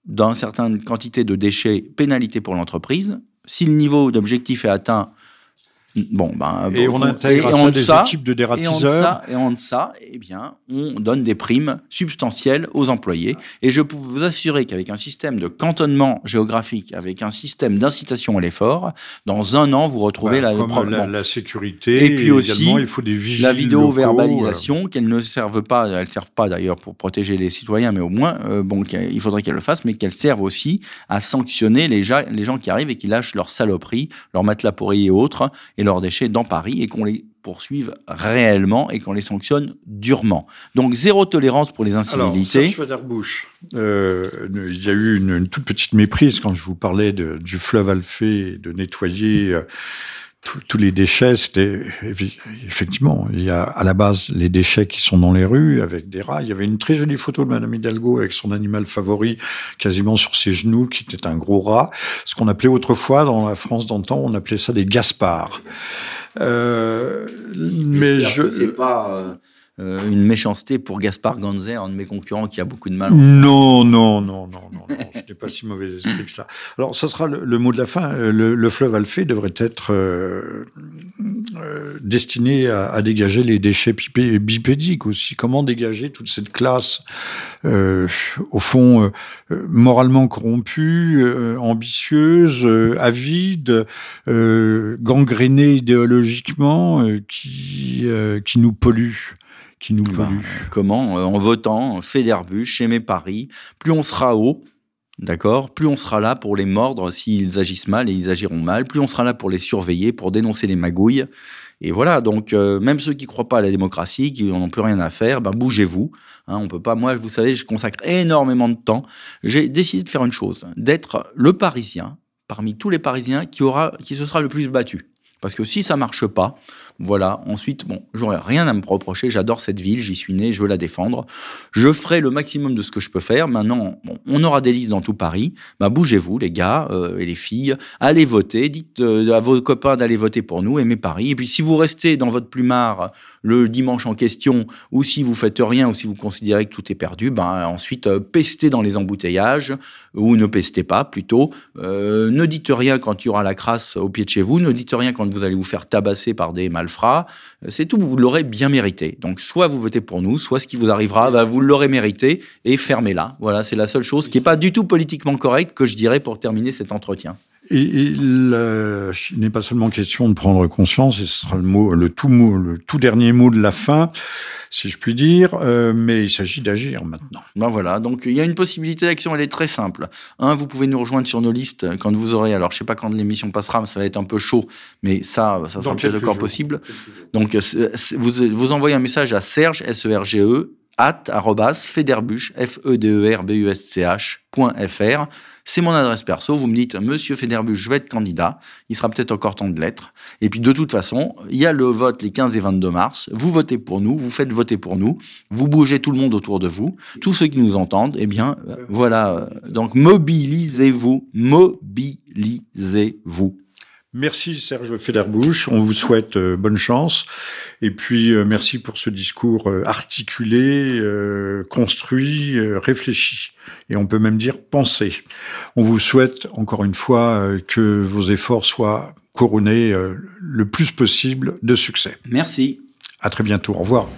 dans certaines quantités de déchets, pénalité pour l'entreprise, Si le niveau d'objectif est atteint, Bon, ben, et on intègre ça des équipes de dératiseurs. Et en ça, eh bien, on donne des primes substantielles aux employés. Et je peux vous assurer qu'avec un système de cantonnement géographique, avec un système d'incitation à l'effort, dans un an, vous retrouvez la, la, la, sécurité. Et puis aussi, il faut des la vidéo-verbalisation, euh. qu'elle ne serve pas, elle ne servent pas d'ailleurs pour protéger les citoyens, mais au moins, euh, bon, il faudrait qu'elle le fasse, mais qu'elle serve aussi à sanctionner les, gens, les gens qui arrivent et qui lâchent leurs saloperies, leurs matelas pourris et autres, et leurs déchets dans Paris et qu'on les poursuive réellement et qu'on les sanctionne durement. Donc zéro tolérance pour les incivilités. Alors, euh, il y a eu une, toute petite méprise quand je vous parlais de, du fleuve Alphée, de nettoyer euh, tous les déchets, c'était effectivement, il y a à la base les déchets qui sont dans les rues avec des rats. Il y avait une très jolie photo de Madame Hidalgo avec son animal favori quasiment sur ses genoux, qui était un gros rat. Ce qu'on appelait autrefois dans la France d'antan, on appelait ça des Gaspards. Euh, mais je sais pas. Euh, euh, une méchanceté pour Gaspard Ganzer, un de mes concurrents qui a beaucoup de mal. Non, non, non, non, non, non, je n'ai pas si mauvais esprit que cela. Alors, ça sera le, mot de la fin. Euh, le, fleuve Alphée devrait être euh, destiné à, dégager les déchets bipédiques aussi. Comment dégager toute cette classe, au fond, moralement corrompue, ambitieuse, avide, gangrénée idéologiquement, qui, qui nous pollue? Qui nous pollue. comment euh, En votant Féderbuche, Aimé Paris. Plus on sera haut, D'accord Plus on sera là pour les mordre s'ils agissent mal et ils agiront mal, plus on sera là pour les surveiller, pour dénoncer les magouilles. Et voilà, donc euh, même ceux qui ne croient pas à la démocratie, qui n'ont plus rien à faire, ben bougez-vous. Hein, on peut pas. Moi, vous savez, je consacre énormément de temps. J'ai décidé de faire une chose, d'être le Parisien parmi tous les Parisiens qui aura, qui se sera le plus battu. Parce que si ça marche pas, voilà. Ensuite, bon, j'aurais rien à me reprocher. J'adore cette ville, j'y suis né, je veux la défendre. Je ferai le maximum de ce que je peux faire. Maintenant, on aura des listes dans tout Paris. Bah, bougez-vous, les gars euh, et les filles. Allez voter. Dites euh, à vos copains d'aller voter pour nous. Aimez Paris. Et puis, si vous restez dans votre plumard le dimanche en question, ou si vous faites rien, ou si vous considérez que tout est perdu, ben ensuite euh, pestez dans les embouteillages, ou ne pestez pas plutôt. ne dites rien quand il y aura la crasse au pied de chez vous. Ne dites rien quand vous allez vous faire tabasser par des mal fera. C'est tout, vous l'aurez bien mérité. Donc, soit vous votez pour nous, soit ce qui vous arrivera, bah, vous l'aurez mérité et fermez-la. Voilà, c'est la seule chose qui n'est pas du tout politiquement correcte que je dirais pour terminer cet entretien. Et, il n'est pas seulement question de prendre conscience, et ce sera le mot, le tout mot, le tout dernier mot de la fin, si je puis dire, euh, mais il s'agit d'agir maintenant. Ben voilà, donc il y a une possibilité d'action, elle est très simple. Un, vous pouvez nous rejoindre sur nos listes quand vous aurez, alors je sais pas quand l'émission passera, mais ça va être un peu chaud, mais ça, ça sera peut-être encore possible. Donc vous, vous envoyez un message à Serge, S-E-R-G-E, at, federbusch, f e C'est mon adresse perso. Vous me dites, Monsieur Federbusch, je vais être candidat. Il sera peut-être encore temps de l'être. Et puis, de toute façon, il y a le vote les 15 et 22 mars. Vous votez pour nous. Vous faites voter pour nous. Vous bougez tout le monde autour de vous. Tous ceux qui nous entendent, eh bien, euh, voilà. Donc, mobilisez-vous. Mobilisez-vous. Merci Serge Federbouche, on vous souhaite euh, bonne chance et puis euh, merci pour ce discours euh, articulé, construit, réfléchi et on peut même dire pensé. On vous souhaite encore une fois que vos efforts soient couronnés le plus possible de succès. Merci. À très bientôt, au revoir.